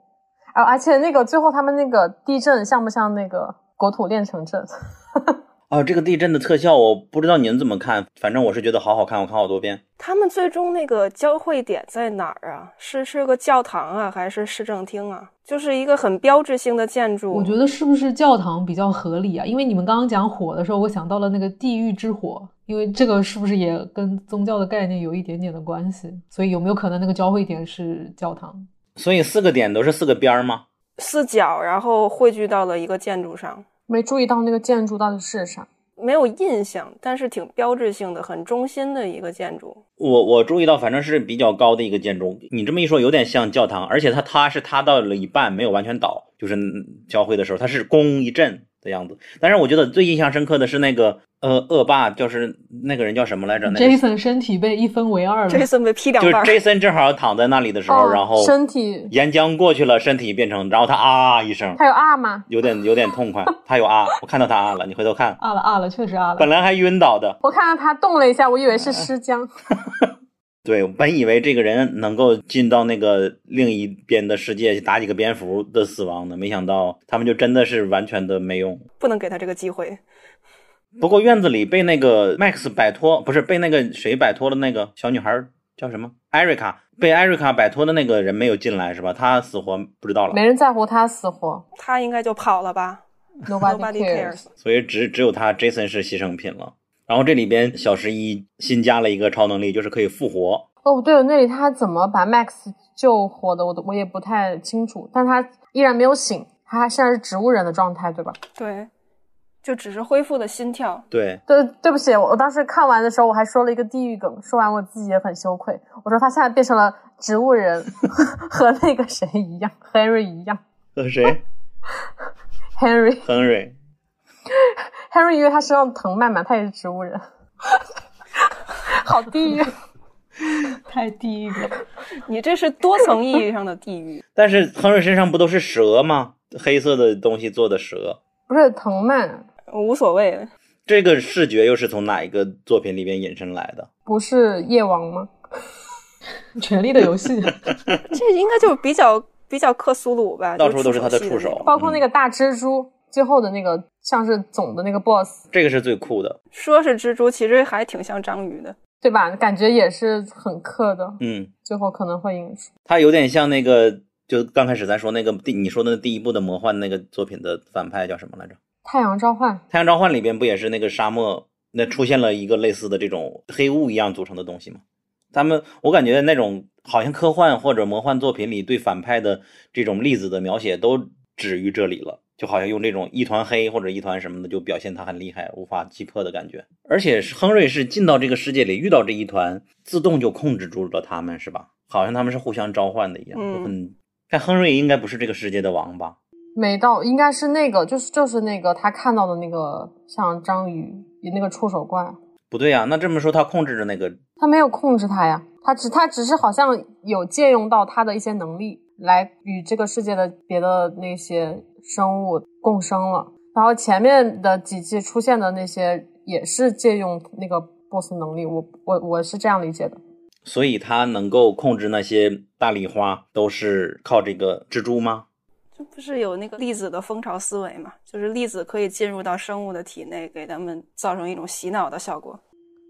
啊，而且那个最后他们那个地震像不像那个国土炼成阵？啊，这个地震的特效我不知道您怎么看，反正我是觉得好好看，我看好多遍。他们最终那个交汇点在哪儿啊？是是个教堂啊，还是市政厅啊？就是一个很标志性的建筑。我觉得是不是教堂比较合理啊？因为你们刚刚讲火的时候，我想到了那个地狱之火，因为这个是不是也跟宗教的概念有一点点的关系？所以有没有可能那个交汇点是教堂？所以四个点都是四个边儿吗？四角，然后汇聚到了一个建筑上。没注意到那个建筑到底是啥。没有印象，但是挺标志性的，很中心的一个建筑。我我注意到，反正是比较高的一个建筑。你这么一说，有点像教堂，而且它塌是塌到了一半，没有完全倒，就是教会的时候，它是弓一震的样子。但是我觉得最印象深刻的是那个呃恶霸，就是那个人叫什么来着？那个 Jason 身体被一分为二了。Jason 被劈两就是半儿，Jason 正好躺在那里的时候，哦然后身体岩浆过去了，身体变成，然后他啊一声，他有啊吗？有点有点痛快，他有啊，我看到他啊了，你回头看，啊了啊了，确实啊了本。来还晕倒的，我看到他动了一下，我以为是尸僵。对，本以为这个人能够进到那个另一边的世界去打几个蝙蝠的死亡呢，没想到他们就真的是完全的没用。不能给他这个机会。不过院子里被那个 Max 摆脱，不是被那个谁摆脱的？那个小女孩叫什么？艾瑞卡被艾瑞卡摆脱的那个人没有进来是吧？他死活不知道了，没人在乎他死活他应该就跑了吧 cares。cares。所以只只有他 Jason 是牺牲品了。然后这里边小十一新加了一个超能力，就是可以复活。哦，对了，那里他怎么把 Max 救活的，我都我也不太清楚，但他依然没有醒，他现在是植物人的状态，对吧？对，就只是恢复的心跳。对，对，对不起，我我当时看完的时候，我还说了一个地狱梗，说完我自己也很羞愧。我说他现在变成了植物人，和那个谁一样，Henry 一样和谁，Henry？Henry。Henry 因为他身上藤蔓嘛，他也是植物人，好地狱。太地狱了。你这是多层意义上的地狱。但是亨瑞身上不都是蛇吗？黑色的东西做的蛇，不是藤蔓，无所谓，这个视觉又是从哪一个作品里边引申来的？不是夜王吗？权力的游戏，这应该就比较比较克苏鲁吧，到处都是他的触手包括那个大蜘蛛，最后的那个像是总的那个 boss，这个是最酷的。说是蜘蛛，其实还挺像章鱼的。对吧？感觉也是很克的，嗯，最后可能会赢出。它有点像那个就刚开始咱说那个第你说的那第一部的魔幻那个作品的反派叫什么来着？太阳召唤，太阳召唤里边不也是那个沙漠那出现了一个类似的这种黑雾一样组成的东西吗？他们我感觉那种好像科幻或者魔幻作品里对反派的这种例子的描写都止于这里了，就好像用这种一团黑或者一团什么的就表现他很厉害，无法击破的感觉。而且是亨瑞是进到这个世界里遇到这一团，自动就控制住了他们，是吧？好像他们是互相召唤的一样。嗯很，但亨瑞应该不是这个世界的王吧？没到，应该是那个，就是就是那个他看到的那个像章鱼那个触手怪，不对呀、那这么说他控制着那个他没有控制他呀，他只他只是好像有借用到他的一些能力来与这个世界的别的那些生物共生了。然后前面的几季出现的那些也是借用那个 boss 能力，我我我是这样理解的。所以他能够控制那些大丽花，都是靠这个蜘蛛吗？这不是有那个粒子的蜂巢思维嘛？就是粒子可以进入到生物的体内，给它们造成一种洗脑的效果。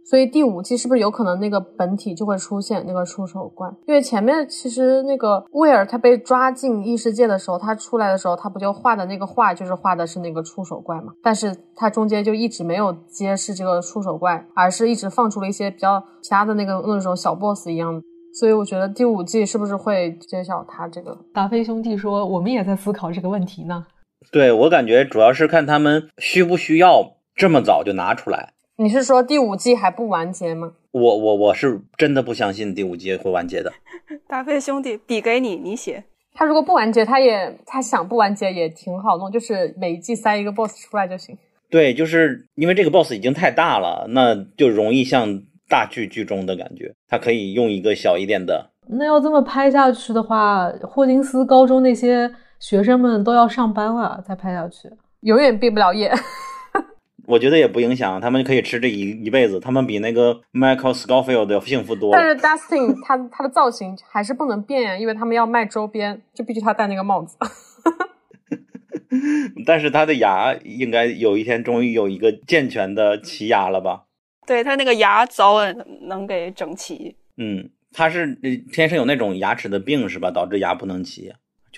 所以第五季是不是有可能那个本体就会出现那个触手怪？因为前面其实那个威尔他被抓进异世界的时候，他出来的时候，他不就画的那个画就是画的是那个触手怪嘛？但是他中间就一直没有揭示这个触手怪，而是一直放出了一些比较其他的那个那种小 boss 一样的。所以我觉得第五季是不是会揭晓他这个？达菲兄弟说，我们也在思考这个问题呢。对我感觉主要是看他们需不需要这么早就拿出来。你是说第五季还不完结吗？我我我是真的不相信第五季会完结的。大飞兄弟，笔给你，你写。他如果不完结，他也他想不完结也挺好弄，就是每一季塞一个 boss 出来就行。对，就是因为这个 boss 已经太大了，那就容易像大剧剧中的感觉。他可以用一个小一点的，那要这么拍下去的话，霍金斯高中那些学生们都要上班了，再拍下去。永远毕不了业。我觉得也不影响，他们可以吃这一一辈子，他们比那个 Michael Scofield 要幸福多了。但是 Dustin 他他的造型还是不能变呀，因为他们要卖周边，就必须他戴那个帽子。但是他的牙应该有一天终于有一个健全的齐牙了吧？对他那个牙早晚能给整齐。嗯，他是呃天生有那种牙齿的病是吧？导致牙不能齐，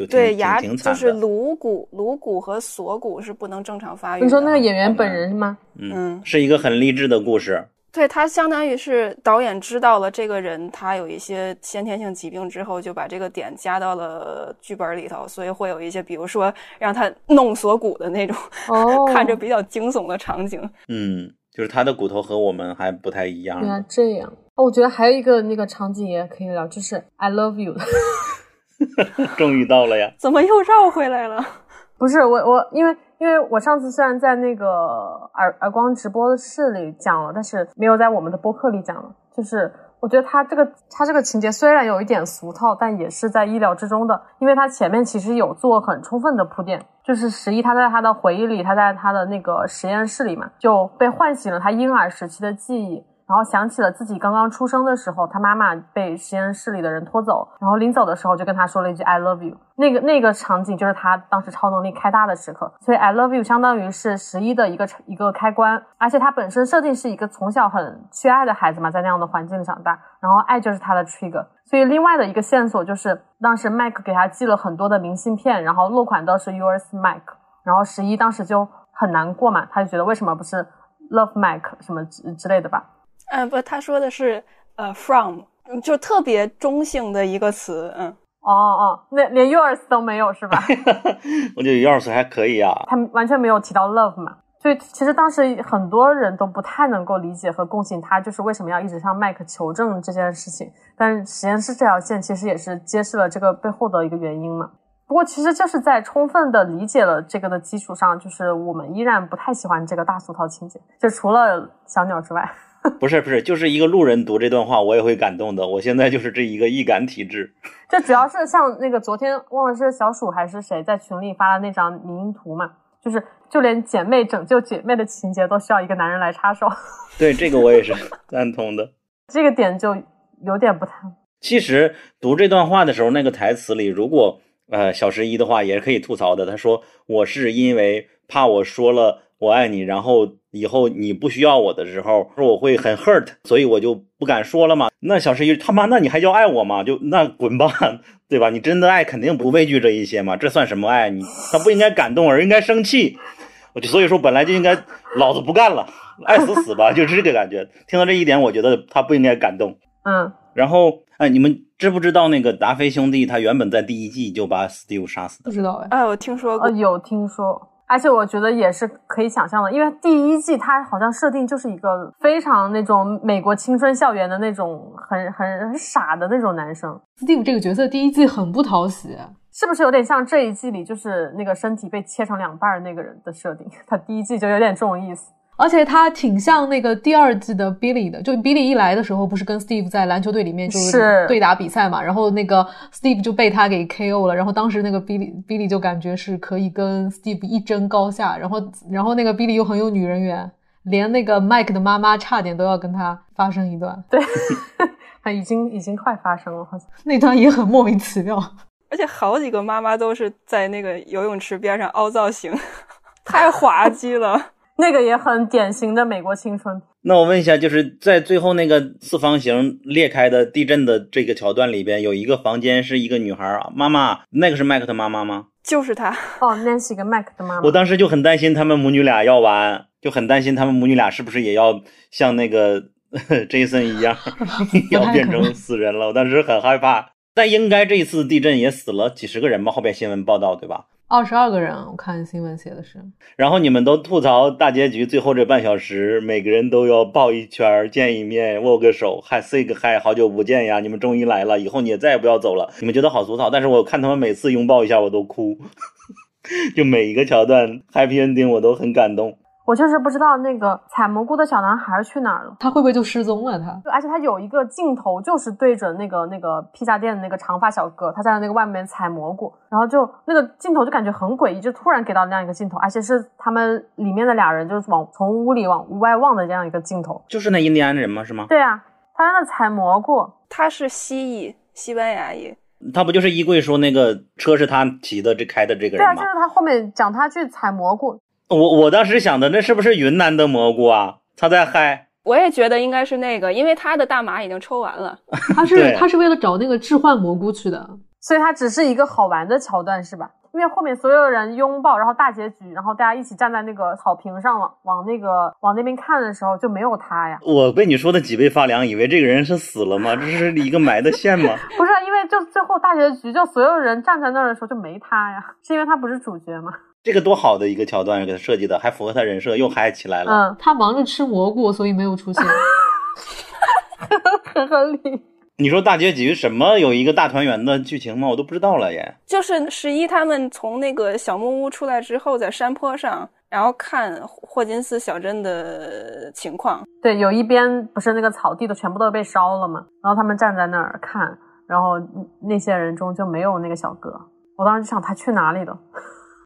对牙。就是颅骨、颅骨和锁骨是不能正常发育。你说那个演员本人是吗？嗯嗯，是一个很励志的故事。对他相当于是导演知道了这个人他有一些先天性疾病之后，就把这个点加到了剧本里头，所以会有一些比如说让他弄锁骨的那种，哦看着比较惊悚的场景。嗯，就是他的骨头和我们还不太一样原。来这样。哦，我觉得还有一个那个场景也可以聊，就是 I love you。终于到了呀！怎么又绕回来了？不是我我，因为因为我上次虽然在那个耳耳光直播室里讲了，但是没有在我们的播客里讲了。就是我觉得他这个他这个情节虽然有一点俗套，但也是在意料之中的，因为他前面其实有做很充分的铺垫。就是十一他在他的回忆里，他在他的那个实验室里嘛，就被唤醒了他婴儿时期的记忆。然后想起了自己刚刚出生的时候，他妈妈被实验室里的人拖走，然后临走的时候就跟他说了一句 “I love you”。那个那个场景就是他当时超能力开大的时刻，所以 “I love you” 相当于是十一的一个一个开关，而且他本身设定是一个从小很缺爱的孩子嘛，在那样的环境里长大，然后爱就是他的 trigger。所以另外的一个线索就是，当时麦克给他寄了很多的明信片，然后落款都是 “Yours, Mike”，然后十一当时就很难过嘛，他就觉得为什么不是 “Love Mike” 什么之之类的吧。嗯，不，他说的是呃 from，就特别中性的一个词。嗯，哦哦，那连 yours 都没有是吧？我觉得 Yours 还可以啊。他完全没有提到 love 嘛。所以其实当时很多人都不太能够理解和共情他就是为什么要一直向麦克求证这件事情。但是实验室这条线其实也是揭示了这个背后的一个原因嘛。不过其实就是在充分的理解了这个的基础上，就是我们依然不太喜欢这个大俗套情节，就除了小鸟之外。不是不是，就是一个路人读这段话，我也会感动的。我现在就是这一个易感体质。就主要是像那个昨天忘了是小鼠还是谁在群里发的那张迷因图嘛，就是就连姐妹拯救姐妹的情节都需要一个男人来插手，对这个我也是赞同的。这个点就有点不太。其实读这段话的时候，那个台词里，如果呃小十一的话，也是可以吐槽的。他说：“我是因为怕我说了我爱你，然后以后你不需要我的时候，说我会很 hurt，所以我就不敢说了嘛。那小十一他妈，那你还叫爱我吗？就那滚吧，对吧？你真的爱肯定不畏惧这一些嘛，这算什么爱？你他不应该感动，而应该生气。我就所以说本来就应该老子不干了，爱死死吧，就是这个感觉。听到这一点，我觉得他不应该感动。嗯，然后，哎，你们知不知道那个达菲兄弟他原本在第一季就把 Steve 杀死的？不知道哎。哎，我听说过呃，，有听说，而且我觉得也是可以想象的，因为第一季它好像设定就是一个非常那种美国青春校园的那种很很很傻的那种男生，Steve 这个角色第一季很不讨喜，是不是有点像这一季里就是那个身体被切成两半儿那个人的设定？他第一季就有点这种意思。而且他挺像那个第二季的 Billy 的，就 Billy 一来的时候，不是跟 Steve 在篮球队里面就是对打比赛嘛，然后那个 Steve 就被他给 KO 了，然后当时那个 Billy Billy 就感觉是可以跟 Steve 一争高下，然后然后那个 Billy 又很有女人缘，连那个 Mike 的妈妈差点都要跟他发生一段，对，啊，已经已经快发生了，好像。那段也很莫名其妙。而且好几个妈妈都是在那个游泳池边上凹造型，太滑稽了。那个也很典型的美国青春。那我问一下，就是在最后那个四方形裂开的地震的这个桥段里边，有一个房间是一个女孩啊，妈妈，那个是麦克的妈妈吗？就是她，哦，Nancy 跟 Mac 的妈妈。我当时就很担心他们母女俩要完，就很担心他们母女俩是不是也要像那个 Jason 一样 要变成死人了。我当时很害怕。但应该这一次地震也死了几十个人吧？后边新闻报道对吧？二十二个人，我看新闻写的是。然后你们都吐槽大结局最后这半小时，每个人都要抱一圈儿、见一面、握个手，嗨 say 个嗨好久不见呀！你们终于来了，以后你也再也不要走了。你们觉得好俗套，但是我看他们每次拥抱一下我都哭，就每一个桥段 happy ending 我都很感动。我就是不知道那个采蘑菇的小男孩去哪儿了。他会不会就失踪了？他而且他有一个镜头，就是对着那个那个披萨店的那个长发小哥，他在那个外面采蘑菇，然后就那个镜头就感觉很诡异，就突然给到那样一个镜头，而且是他们里面的俩人就是往从屋里往屋外望的这样一个镜头。就是那印第安人吗？是吗？对啊，他在那采蘑菇，他是蜥蜴，西班牙裔。他不就是衣柜说那个车是他骑的，这开的这个人对啊，就是？他后面讲他去采蘑菇，我我当时想的，那是不是云南的蘑菇啊？他在嗨。我也觉得应该是那个，因为他的大麻已经抽完了。他是他是为了找那个置换蘑菇去的。所以他只是一个好玩的桥段，是吧？因为后面所有人拥抱，然后大结局，然后大家一起站在那个草坪上往往那个往那边看的时候，就没有他呀。我被你说的脊背发凉，以为这个人是死了吗？这是一个埋的线吗？不是，因为就最后大结局，就所有人站在那儿的时候就没他呀，是因为他不是主角吗？这个多好的一个桥段给他设计的，还符合他人设，又嗨起来了。嗯，他忙着吃蘑菇，所以没有出现。很 合理。你说大结局什么有一个大团圆的剧情吗？我都不知道了耶。就是十一他们从那个小木屋出来之后，在山坡上，然后看霍金斯小镇的情况。对，有一边不是那个草地都全部都被烧了嘛，然后他们站在那儿看，然后那些人中就没有那个小哥。我当时就想他去哪里了？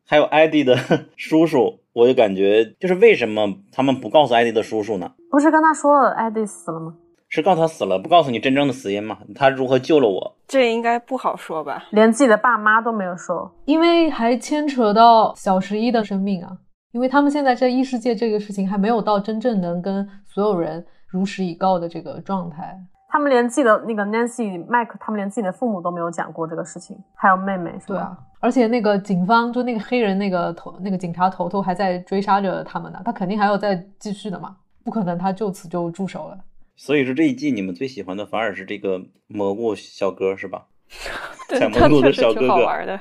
还有艾迪的 叔叔，我就感觉就是为什么他们不告诉艾迪的叔叔呢？不是跟他说了艾迪死了吗？是告诉他死了，不告诉你真正的死因吗？他如何救了我？这应该不好说吧？连自己的爸妈都没有说。因为还牵扯到小十一的生命啊，因为他们现在在异世界这个事情还没有到真正能跟所有人如实以告的这个状态。他们连自己的那个 Nancy、Mike，他们连自己的父母都没有讲过这个事情，还有妹妹，是吧？对啊，而且那个警方就那个黑人那个头那个警察头头还在追杀着他们呢，他肯定还要再继续的嘛，不可能他就此就住手了。所以说这一季你们最喜欢的反而是这个蘑菇小哥是吧？对，采他蘑菇的确实挺小哥哥好玩的。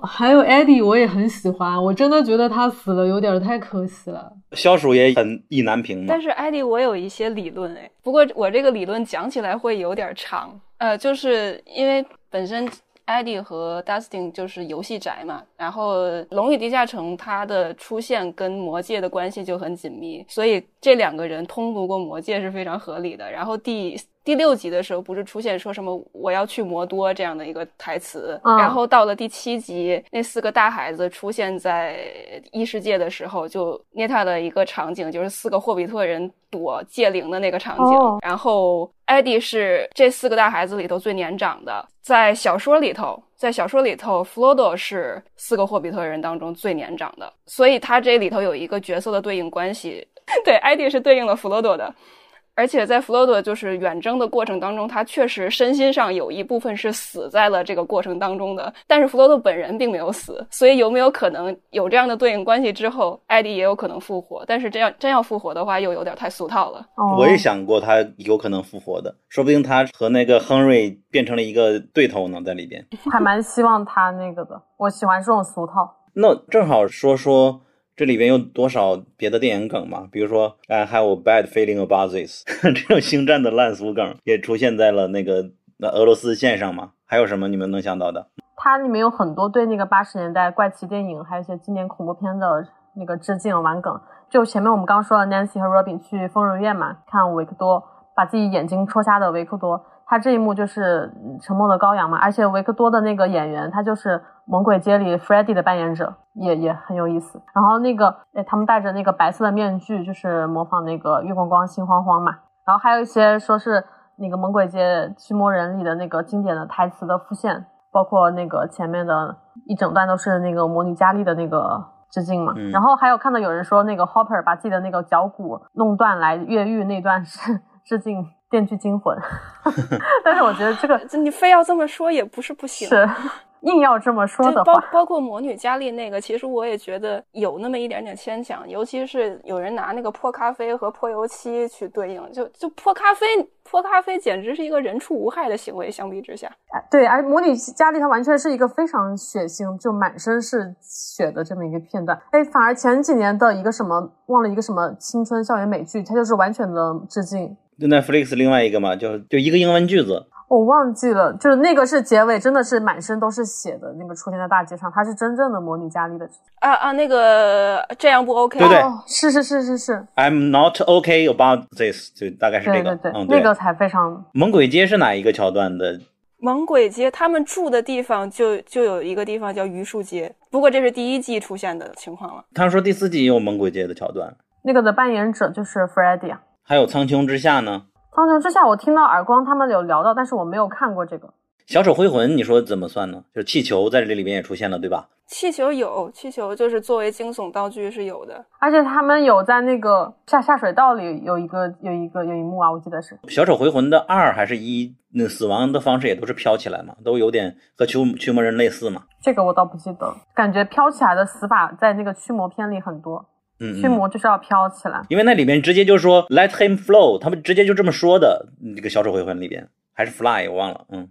还有 Eddie 我也很喜欢，我真的觉得他死了有点太可惜了。消暑也很意难平嘛但。是艾迪，我有一些理论哎，不过我这个理论讲起来会有点长，呃，就是因为本身艾迪和 Dustin 就是游戏宅嘛，然后《龙与地下城》它的出现跟魔界的关系就很紧密，所以这两个人通读过魔界是非常合理的。然后第第六集的时候，不是出现说什么我要去魔多这样的一个台词，嗯然后到了第七集，那四个大孩子出现在异世界的时候，就捏他的一个场景，就是四个霍比特人躲戒灵的那个场景。哦然后艾迪是这四个大孩子里头最年长的，在小说里头，在小说里头，弗罗多是四个霍比特人当中最年长的，所以他这里头有一个角色的对应关系。对，艾迪是对应了弗罗多的。而且在弗罗多就是远征的过程当中，他确实身心上有一部分是死在了这个过程当中的，但是弗罗多本人并没有死，所以有没有可能有这样的对应关系之后，艾迪也有可能复活？但是这样真要复活的话，又有点太俗套了。哦我也想过他有可能复活的，说不定他和那个亨瑞变成了一个对头呢，在里边。还蛮希望他那个的，我喜欢这种俗套。那正好说说这里边有多少别的电影梗嘛？比如说，I have a bad feeling about this，这种星战的烂俗梗也出现在了那个那俄罗斯线上嘛？还有什么你们能想到的？它里面有很多对那个八十年代怪奇电影，还有一些经典恐怖片的那个致敬玩梗。就前面我们刚说了 Nancy 和 Robin 去疯人院嘛，看维克多把自己眼睛戳瞎的维克多，他这一幕就是沉默的羔羊嘛。而且维克多的那个演员，他就是《猛鬼街》里 Freddy 的扮演者，也也很有意思。然后那个，哎，他们戴着那个白色的面具，就是模仿那个月光光心慌慌嘛。然后还有一些说是那个《猛鬼街驱魔人》里的那个经典的台词的复现，包括那个前面的一整段都是那个魔女佳丽的那个致敬嘛。嗯然后还有看到有人说那个 Hopper 把自己的那个脚骨弄断来越狱那段是致敬《电锯惊魂》，但是我觉得这个你非要这么说也不是不行。是硬要这么说的话，包括魔女佳丽那个，其实我也觉得有那么一点点牵强，尤其是有人拿那个泼咖啡和泼油漆去对应，就就泼咖啡，泼咖啡简直是一个人畜无害的行为，相比之下，哎对，而魔女佳丽她完全是一个非常血腥，就满身是血的这么一个片段。哎，反而前几年的一个什么忘了一个什么青春校园美剧，它就是完全的致敬。就 Netflix 另外一个嘛，就就一个英文句子，我忘记了，就是那个是结尾，真的是满身都是血的那个出现在大街上，他是真正的模拟佳丽的。啊啊，那个这样不 OK，对对哦，是是是是是，I'm not okay about this，就大概是这个。对对对，嗯，那个才非常猛鬼街是哪一个桥段的？猛鬼街他们住的地方就就有一个地方叫榆树街，不过这是第一季出现的情况了。他们说第四季也有猛鬼街的桥段，那个的扮演者就是 Freddy 啊。还有苍穹之下呢。苍穹之下，我听到耳光他们有聊到，但是我没有看过这个。小丑回魂，你说怎么算呢？就是气球在这里边也出现了，对吧？气球有气球，就是作为惊悚道具是有的。而且他们有在那个下下水道里有一个有一个有一幕啊，我记得是小丑回魂的二还是一，那死亡的方式也都是飘起来嘛，都有点和驱驱魔人类似嘛。这个我倒不记得，感觉飘起来的死法在那个驱魔片里很多，嗯，驱魔就是要飘起来。因为那里面直接就说 Let him flow，他们直接就这么说的。那个小丑回魂里边还是 fly，我忘了。嗯，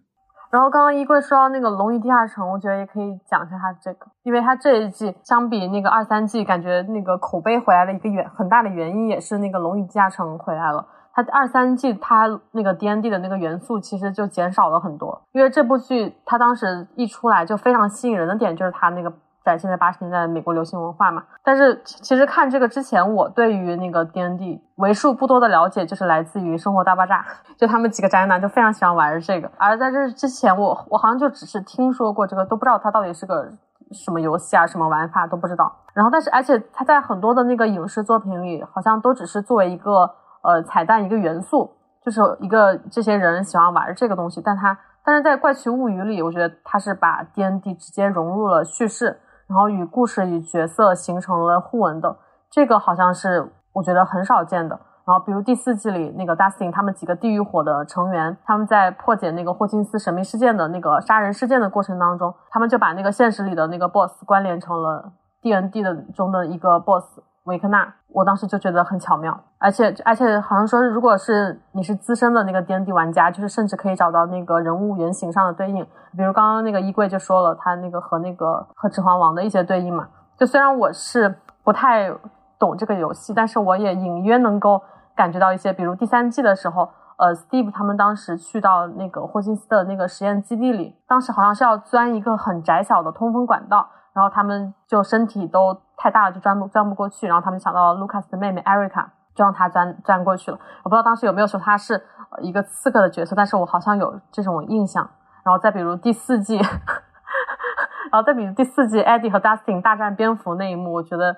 然后刚刚衣柜说到那个《龙与地下城》，我觉得也可以讲一下它这个，因为它这一季相比那个二三季，感觉那个口碑回来的一个原很大的原因也是那个《龙与地下城》回来了。它二三季它那个 D N D 的那个元素其实就减少了很多，因为这部剧它当时一出来就非常吸引人的点就是它那个展现在八十年代的美国流行文化嘛。但是其实看这个之前，我对于那个 D N D 为数不多的了解就是来自于《生活大爆炸》，就他们几个宅男就非常喜欢玩这个。而在这之前，我我好像就只是听说过这个，都不知道它到底是个什么游戏啊，什么玩法都不知道。然后，但是而且它在很多的那个影视作品里，好像都只是作为一个呃彩蛋一个元素，就是一个这些人喜欢玩这个东西。但它但是在《怪奇物语》里，我觉得它是把 D N D 直接融入了叙事，然后与故事与角色形成了互文的。这个好像是我觉得很少见的。然后，比如第四季里那个 Dustin 他们几个地狱火的成员，他们在破解那个霍金斯神秘事件的那个杀人事件的过程当中，他们就把那个现实里的那个 boss 关联成了 D N D 的中的一个 boss 维克纳。我当时就觉得很巧妙，而且而且好像说，如果是你是资深的那个 D N D 玩家，就是甚至可以找到那个人物原型上的对应，比如刚刚那个衣柜就说了，他那个和那个和指环王的一些对应嘛。就虽然我是不太懂这个游戏，但是我也隐约能够感觉到一些，比如第三季的时候，呃，Steve 他们当时去到那个霍金斯的那个实验基地里，当时好像是要钻一个很窄小的通风管道，然后他们就身体都太大了，就钻不钻不过去，然后他们想到了 Lucas 的妹妹 Erica，就让她钻钻过去了。我不知道当时有没有说她是一个刺客的角色，但是我好像有这种印象。然后再比如第四季，然后再比如第四季 Eddie 和 Dustin 大战蝙蝠那一幕，我觉得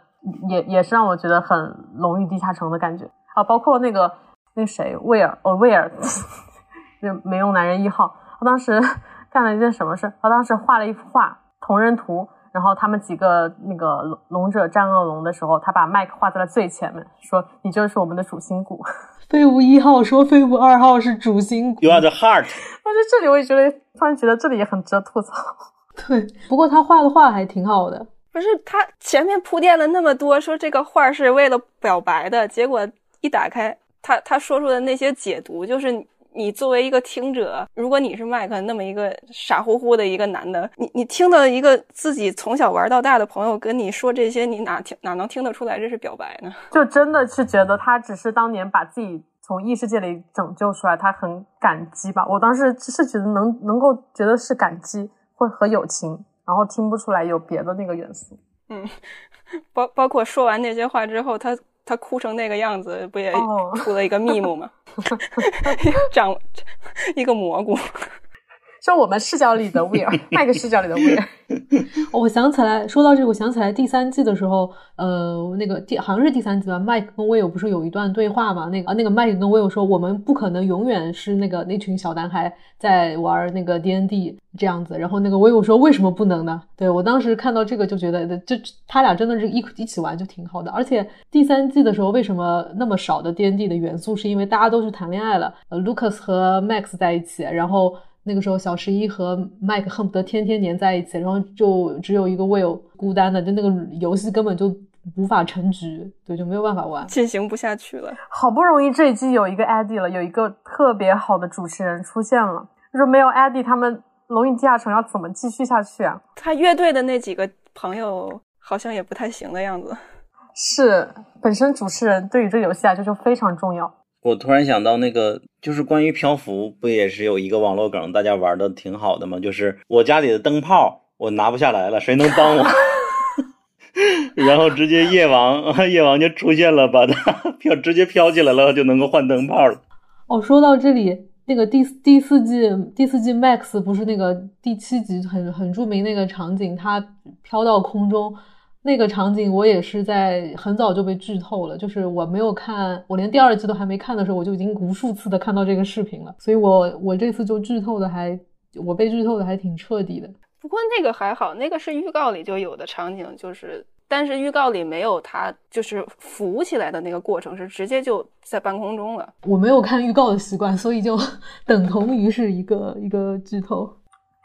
也也是让我觉得很《龙与地下城》的感觉啊，包括那个那谁威尔哦威尔，那 没用男人一号，他当时 干了一件什么事？他当时画了一幅画同人图，然后他们几个那个龙龙者战恶龙的时候，他把麦克画在了最前面，说你就是我们的主心骨。废物一号说废物二号是主心骨，You are the heart。我觉得这里我也觉得，突然觉得这里也很值得吐槽。对，不过他画的画还挺好的。不是他前面铺垫了那么多，说这个画是为了表白的，结果一打开，他他说出的那些解读，就是你你作为一个听者，如果你是麦克那么一个傻乎乎的一个男的，你你听到一个自己从小玩到大的朋友跟你说这些，你哪听哪能听得出来这是表白呢？就真的是觉得他只是当年把自己从异世界里拯救出来，他很感激吧。我当时是觉得能能够觉得是感激或和友情，然后听不出来有别的那个元素。嗯包包括说完那些话之后，他他哭成那个样子，不也哦出了一个密目吗？长 一个蘑菇。就我们视角里的 威尔，麦克视角里的威尔。哦我想起来，说到这个，我想起来第三季的时候，呃，那个第好像是第三季吧，麦克跟威尔不是有一段对话嘛？那个啊，那个麦克跟威尔说，我们不可能永远是那个那群小男孩在玩那个 D N D 这样子。然后那个威尔说，为什么不能呢？对我当时看到这个就觉得，就他俩真的是一一起玩就挺好的。而且第三季的时候，为什么那么少的 D N D 的元素？是因为大家都去谈恋爱了，呃，Lucas 和 Max 在一起，然后。那个时候，小十一和麦克恨不得天天黏在一起，然后就只有一个 Will 孤单的，就那个游戏根本就无法成局，对，就没有办法玩。进行不下去了。好不容易这一季有一个 Eddie 了，有一个特别好的主持人出现了，就是没有 Eddie，他们龙与地下城要怎么继续下去啊？他乐队的那几个朋友好像也不太行的样子。是，本身主持人对于这个游戏来说就非常重要。我突然想到，那个就是关于漂浮，不也是有一个网络梗，大家玩的挺好的吗？就是我家里的灯泡我拿不下来了，谁能帮我？然后直接夜王，夜王就出现了，把它飘直接飘起来了，就能够换灯泡了。哦，说到这里，那个第第四季第四季 Max 不是那个第七集很很著名那个场景，它飘到空中。那个场景我也是在很早就被剧透了，就是我没有看，我连第二季都还没看的时候，我就已经无数次的看到这个视频了，所以我我这次就剧透的还，我被剧透的还挺彻底的。不过那个还好，那个是预告里就有的场景，就是但是预告里没有它就是浮起来的那个过程，是直接就在半空中了。我没有看预告的习惯，所以就等同于是一个一个剧透。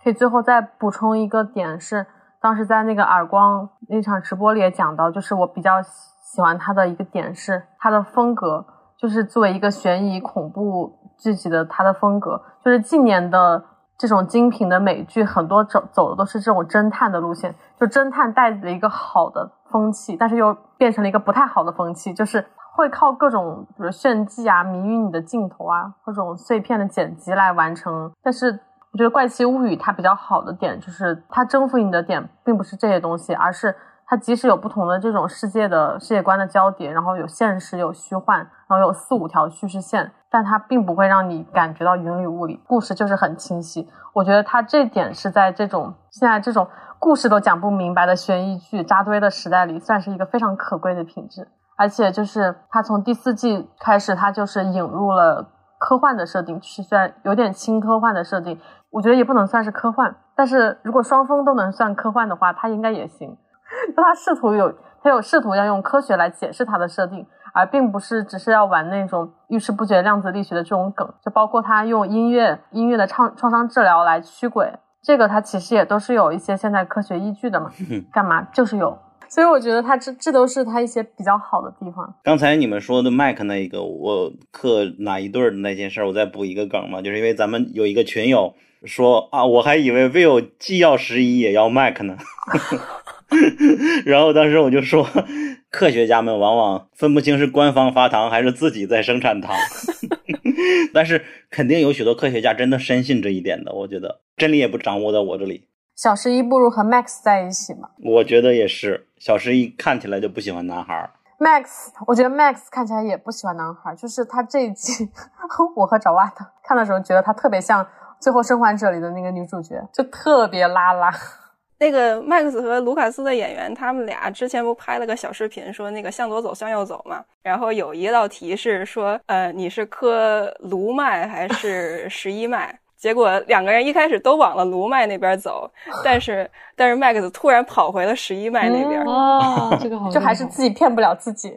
可以最后再补充一个点是。当时在那个耳光那场直播里也讲到，就是我比较喜欢他的一个点是他的风格，就是作为一个悬疑恐怖剧集的他的风格，就是近年的这种精品的美剧，很多走走的都是这种侦探的路线，就侦探带着一个好的风气，但是又变成了一个不太好的风气，就是会靠各种比如炫技啊、迷晕你的镜头啊、各种碎片的剪辑来完成，但是。我觉得《怪奇物语》它比较好的点就是它征服你的点并不是这些东西，而是它即使有不同的这种世界的世界观的交叠，然后有现实有虚幻，然后有四五条叙事线，但它并不会让你感觉到云里雾里，故事就是很清晰。我觉得它这点是在这种现在这种故事都讲不明白的悬疑剧扎堆的时代里，算是一个非常可贵的品质。而且就是它从第四季开始，它就是引入了科幻的设定，是虽然有点轻科幻的设定。我觉得也不能算是科幻，但是如果双峰都能算科幻的话，他应该也行。他试图有，他有试图要用科学来解释它的设定，而并不是只是要玩那种遇事不决量子力学的这种梗。就包括他用音乐、音乐的创创伤治疗来驱鬼，这个他其实也都是有一些现代科学依据的嘛。干嘛就是有。所以我觉得他这这都是他一些比较好的地方。刚才你们说的麦克那一个，我克哪一对儿的那件事儿，我再补一个梗嘛，就是因为咱们有一个群友说啊，我还以为 Will 既要十一也要麦克呢，然后当时我就说，科学家们往往分不清是官方发糖还是自己在生产糖，但是肯定有许多科学家真的深信这一点的，我觉得真理也不掌握在我这里。小十一不如和 Max 在一起嘛。我觉得也是，小十一看起来就不喜欢男孩儿。Max，我觉得 Max 看起来也不喜欢男孩，就是他这一季，我和爪哇的看的时候觉得他特别像《最后生还者》里的那个女主角，就特别拉拉。那个 Max 和卢卡斯的演员，他们俩之前不拍了个小视频，说那个向左走，向右走嘛。然后有一道题是说，呃，你是磕卢麦还是十一麦？结果两个人一开始都往了卢麦那边走，但是但是 Max 突然跑回了十一麦那边。哦，这个好就还是自己骗不了自己。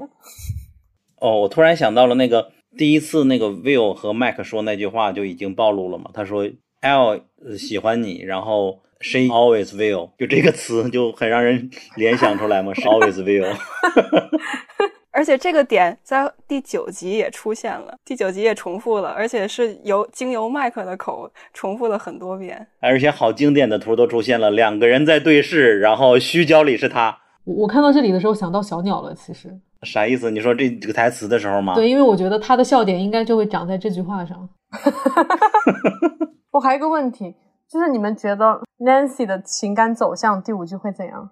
哦，我突然想到了那个第一次那个 Will 和 Mac 说那句话就已经暴露了嘛。他说 L 呃喜欢你，然后 She always will，就这个词就很让人联想出来嘛。She always will。而且这个点在第九集也出现了，第九集也重复了，而且是由经由麦克的口重复了很多遍。而且好经典的图都出现了，两个人在对视，然后虚焦里是他，我我看到这里的时候想到小鸟了，其实啥意思？你说这这个台词的时候吗？对，因为我觉得他的笑点应该就会长在这句话上。我还有一个问题，就是你们觉得 Nancy 的情感走向第五季会怎样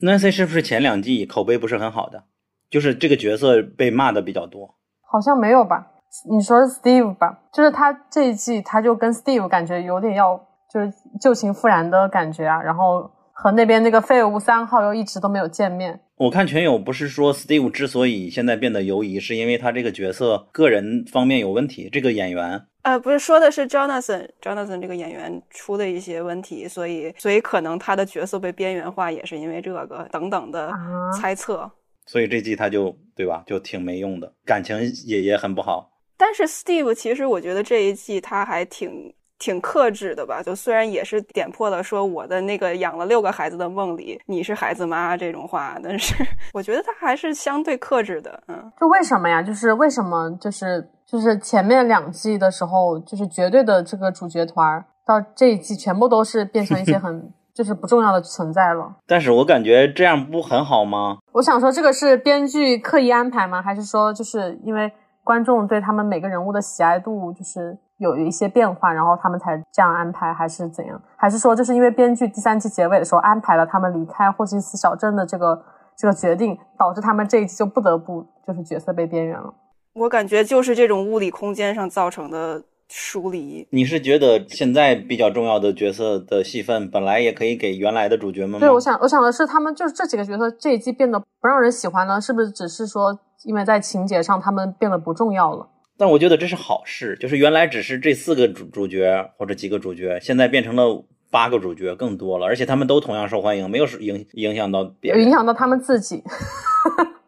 ？Nancy 是不是前两季口碑不是很好的？就是这个角色被骂的比较多。好像没有吧？你说是 Steve 吧？就是他这一季他就跟 Steve 感觉有点要就是旧情复燃的感觉啊，然后和那边那个废物三号又一直都没有见面。我看全友不是说 Steve 之所以现在变得犹疑，是因为他这个角色个人方面有问题。这个演员呃，不是说的是 Jonathan，Jonathan 这个演员出的一些问题，所以所以可能他的角色被边缘化，也是因为这个等等的啊猜测。所以这季他就对吧，就挺没用的，感情也也很不好。但是 Steve 其实我觉得这一季他还挺挺克制的吧，就虽然也是点破了说我的那个养了六个孩子的梦里你是孩子妈这种话，但是 我觉得他还是相对克制的，嗯。就为什么呀？就是为什么？就是就是前面两季的时候，就是绝对的这个主角团儿，到这一季全部都是变成一些很就是不重要的存在了。但是我感觉这样不很好吗？我想说，这个是编剧刻意安排吗？还是说，就是因为观众对他们每个人物的喜爱度就是有一些变化，然后他们才这样安排，还是怎样？还是说，就是因为编剧第三季结尾的时候安排了他们离开霍金斯小镇的这个这个决定，导致他们这一季就不得不就是角色被边缘了？我感觉就是这种物理空间上造成的疏离。你是觉得现在比较重要的角色的戏份本来也可以给原来的主角们吗？对，我想我想的是，他们就是这几个角色这一季变得不让人喜欢了，是不是只是说因为在情节上他们变得不重要了？但我觉得这是好事，就是原来只是这四个主主角或者几个主角，现在变成了八个主角，更多了，而且他们都同样受欢迎，没有影影响到别人影，响到他们自己。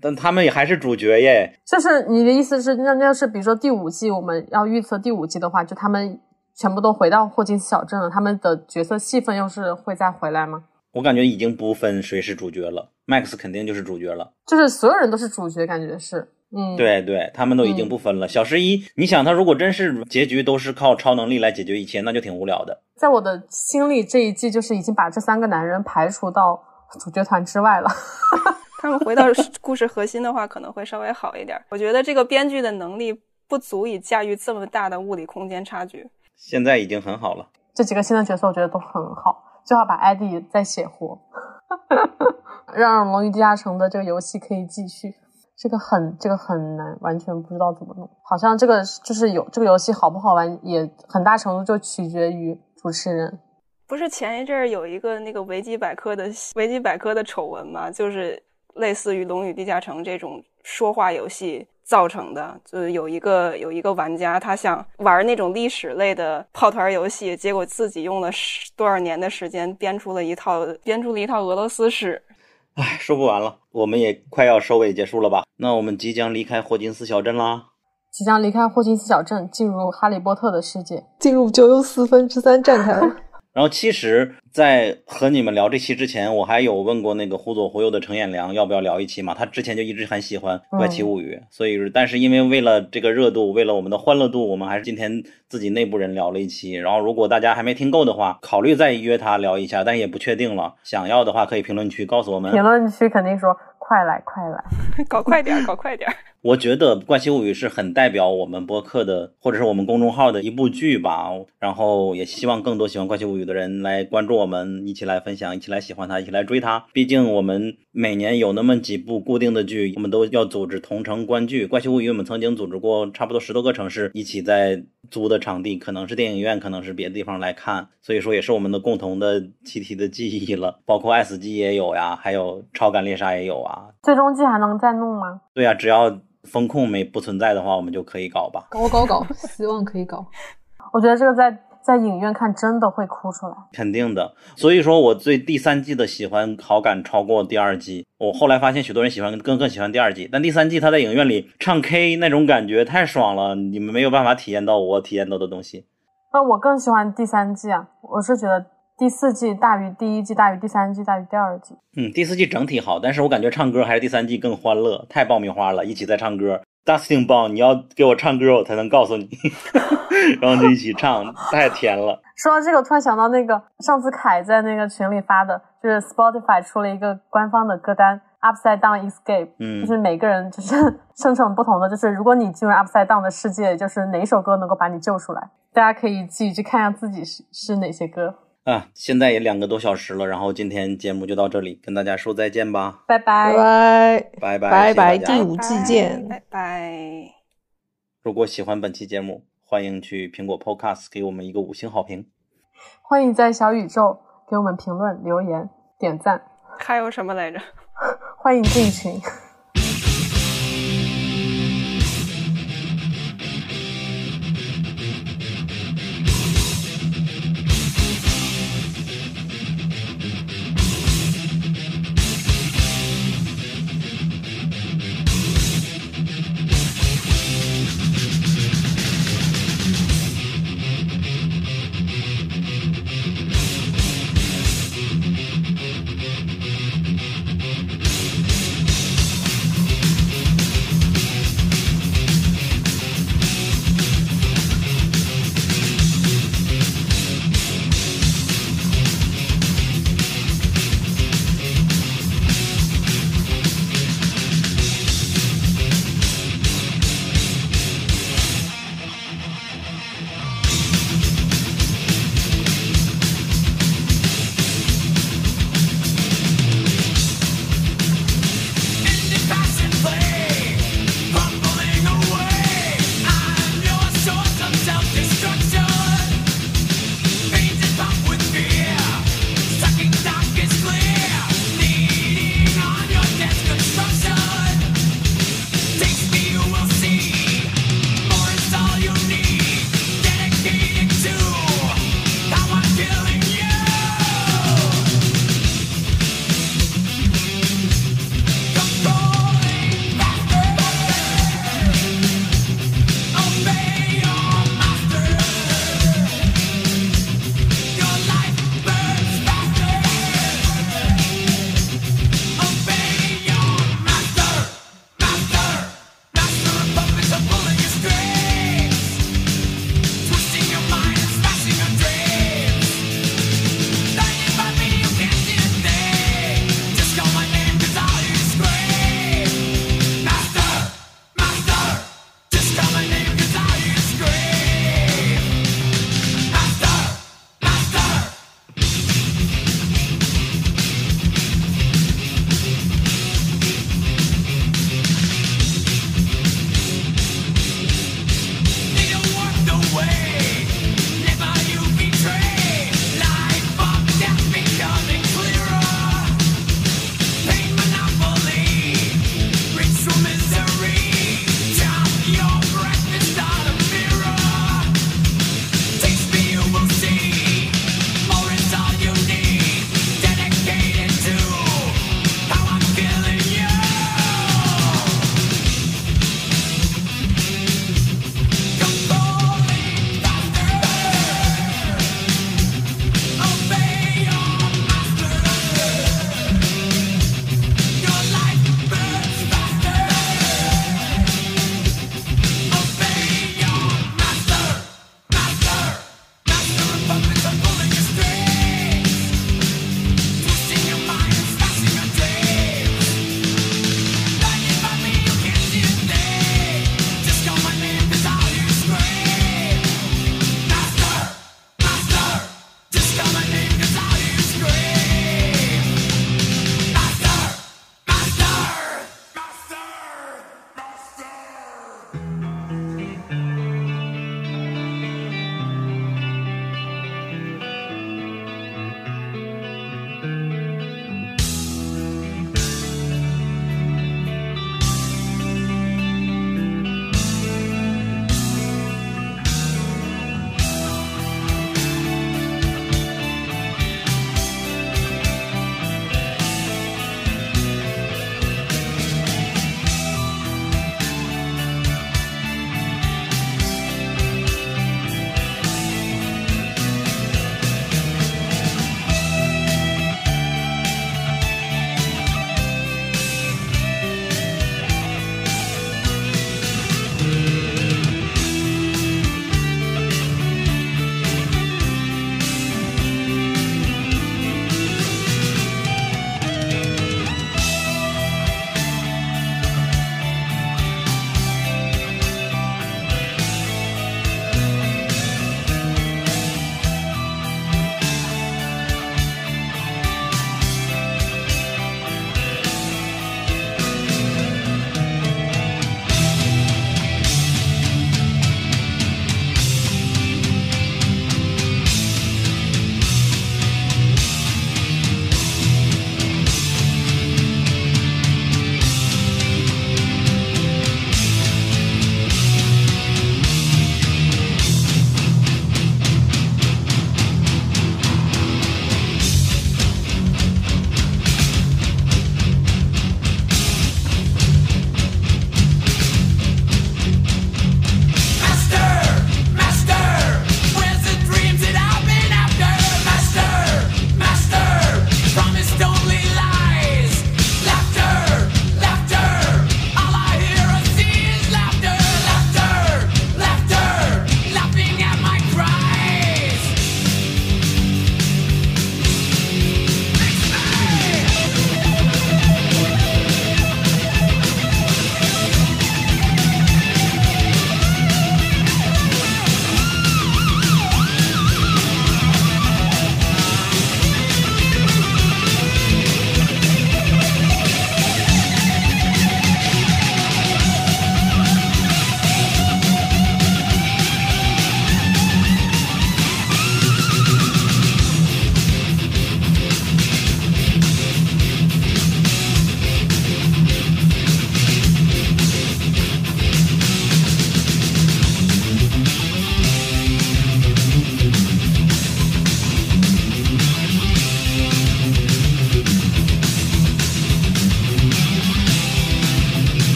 但他们也还是主角耶。就是你的意思是，那那要是比如说第五季我们要预测第五季的话，就他们全部都回到霍金斯小镇了，他们的角色戏份又是会再回来吗？我感觉已经不分谁是主角了，Max 肯定就是主角了。就是所有人都是主角，感觉是，嗯，，对对，他们都已经不分了。小十一，你想他如果真是结局都是靠超能力来解决一切，那就挺无聊的。在我的心里，这一季就是已经把这三个男人排除到主角团之外了。他们回到 故事核心的话，可能会稍微好一点。我觉得这个编剧的能力不足以驾驭这么大的物理空间差距。现在已经很好了。这几个新的角色我觉得都很好，最好把艾迪再写活，让《龙与地下城》的这个游戏可以继续。这个很这个很难，完全不知道怎么弄。好像这个就是有这个游戏好不好玩，也很大程度就取决于主持人。不是前一阵儿有一个那个维基百科的维基百科的丑闻吗？就是类似于《龙与地下城》这种说话游戏造成的。就是有一个有一个玩家，他想玩那种历史类的炮团游戏，结果自己用了十多少年的时间编出了一套编出了一套俄罗斯史。唉，说不完了，我们也快要收尾结束了吧？那我们即将离开霍金斯小镇啦。即将离开霍金斯小镇，进入哈利波特的世界。进入九又四分之三站台了。然后其实，在和你们聊这期之前，我还有问过那个忽左忽右的程彦良要不要聊一期嘛？他之前就一直很喜欢《怪奇物语》所以但是因为为了这个热度，为了我们的欢乐度，我们还是今天自己内部人聊了一期。然后如果大家还没听够的话，考虑再约他聊一下，但也不确定了。想要的话，可以评论区告诉我们。评论区肯定说快来快来。搞快点儿，搞快点儿！我觉得《怪奇物语》是很代表我们播客的，或者是我们公众号的一部剧吧。然后也希望更多喜欢《怪奇物语》的人来关注我们，一起来分享，一起来喜欢它，一起来追它。毕竟我们每年有那么几部固定的剧，我们都要组织同城观剧。《怪奇物语》我们曾经组织过差不多十多个城市，一起在租的场地，可能是电影院，可能是别的地方来看。所以说也是我们的共同的集体的记忆了。包括《爱死机》也有呀，还有《超感猎杀》也有啊。最终季还能再弄吗？对呀、只要风控没不存在的话，我们就可以搞吧。搞搞搞，希望可以搞。我觉得这个在在影院看真的会哭出来。肯定的，所以说我对第三季的喜欢好感超过第二季。我后来发现许多人喜欢更更喜欢第二季，但第三季他在影院里唱 K 那种感觉太爽了，你们没有办法体验到我体验到的东西。那我更喜欢第三季啊，我是觉得第四季大于第一季，大于第三季，大于第二季。嗯，第四季整体好，但是我感觉唱歌还是第三季更欢乐，太爆米花了，一起在唱歌。Dustin 棒，你要给我唱歌，我才能告诉你，然后就一起唱，太甜了。说到这个，突然想到那个上次凯在那个群里发的，就是 Spotify 出了一个官方的歌单 Upside Down Escape，嗯就是每个人就是 生成不同的，就是如果你进入 Upside Down 的世界，就是哪首歌能够把你救出来？大家可以自己去看一下自己是是哪些歌。啊，现在也两个多小时了，然后今天节目就到这里，跟大家说再见吧，拜拜。拜拜。拜拜，拜第五季见拜拜。如果喜欢本期节目，欢迎去苹果 Podcast 给我们一个五星好评。欢迎在小宇宙给我们评论、留言、点赞，还有什么来着？欢迎进群。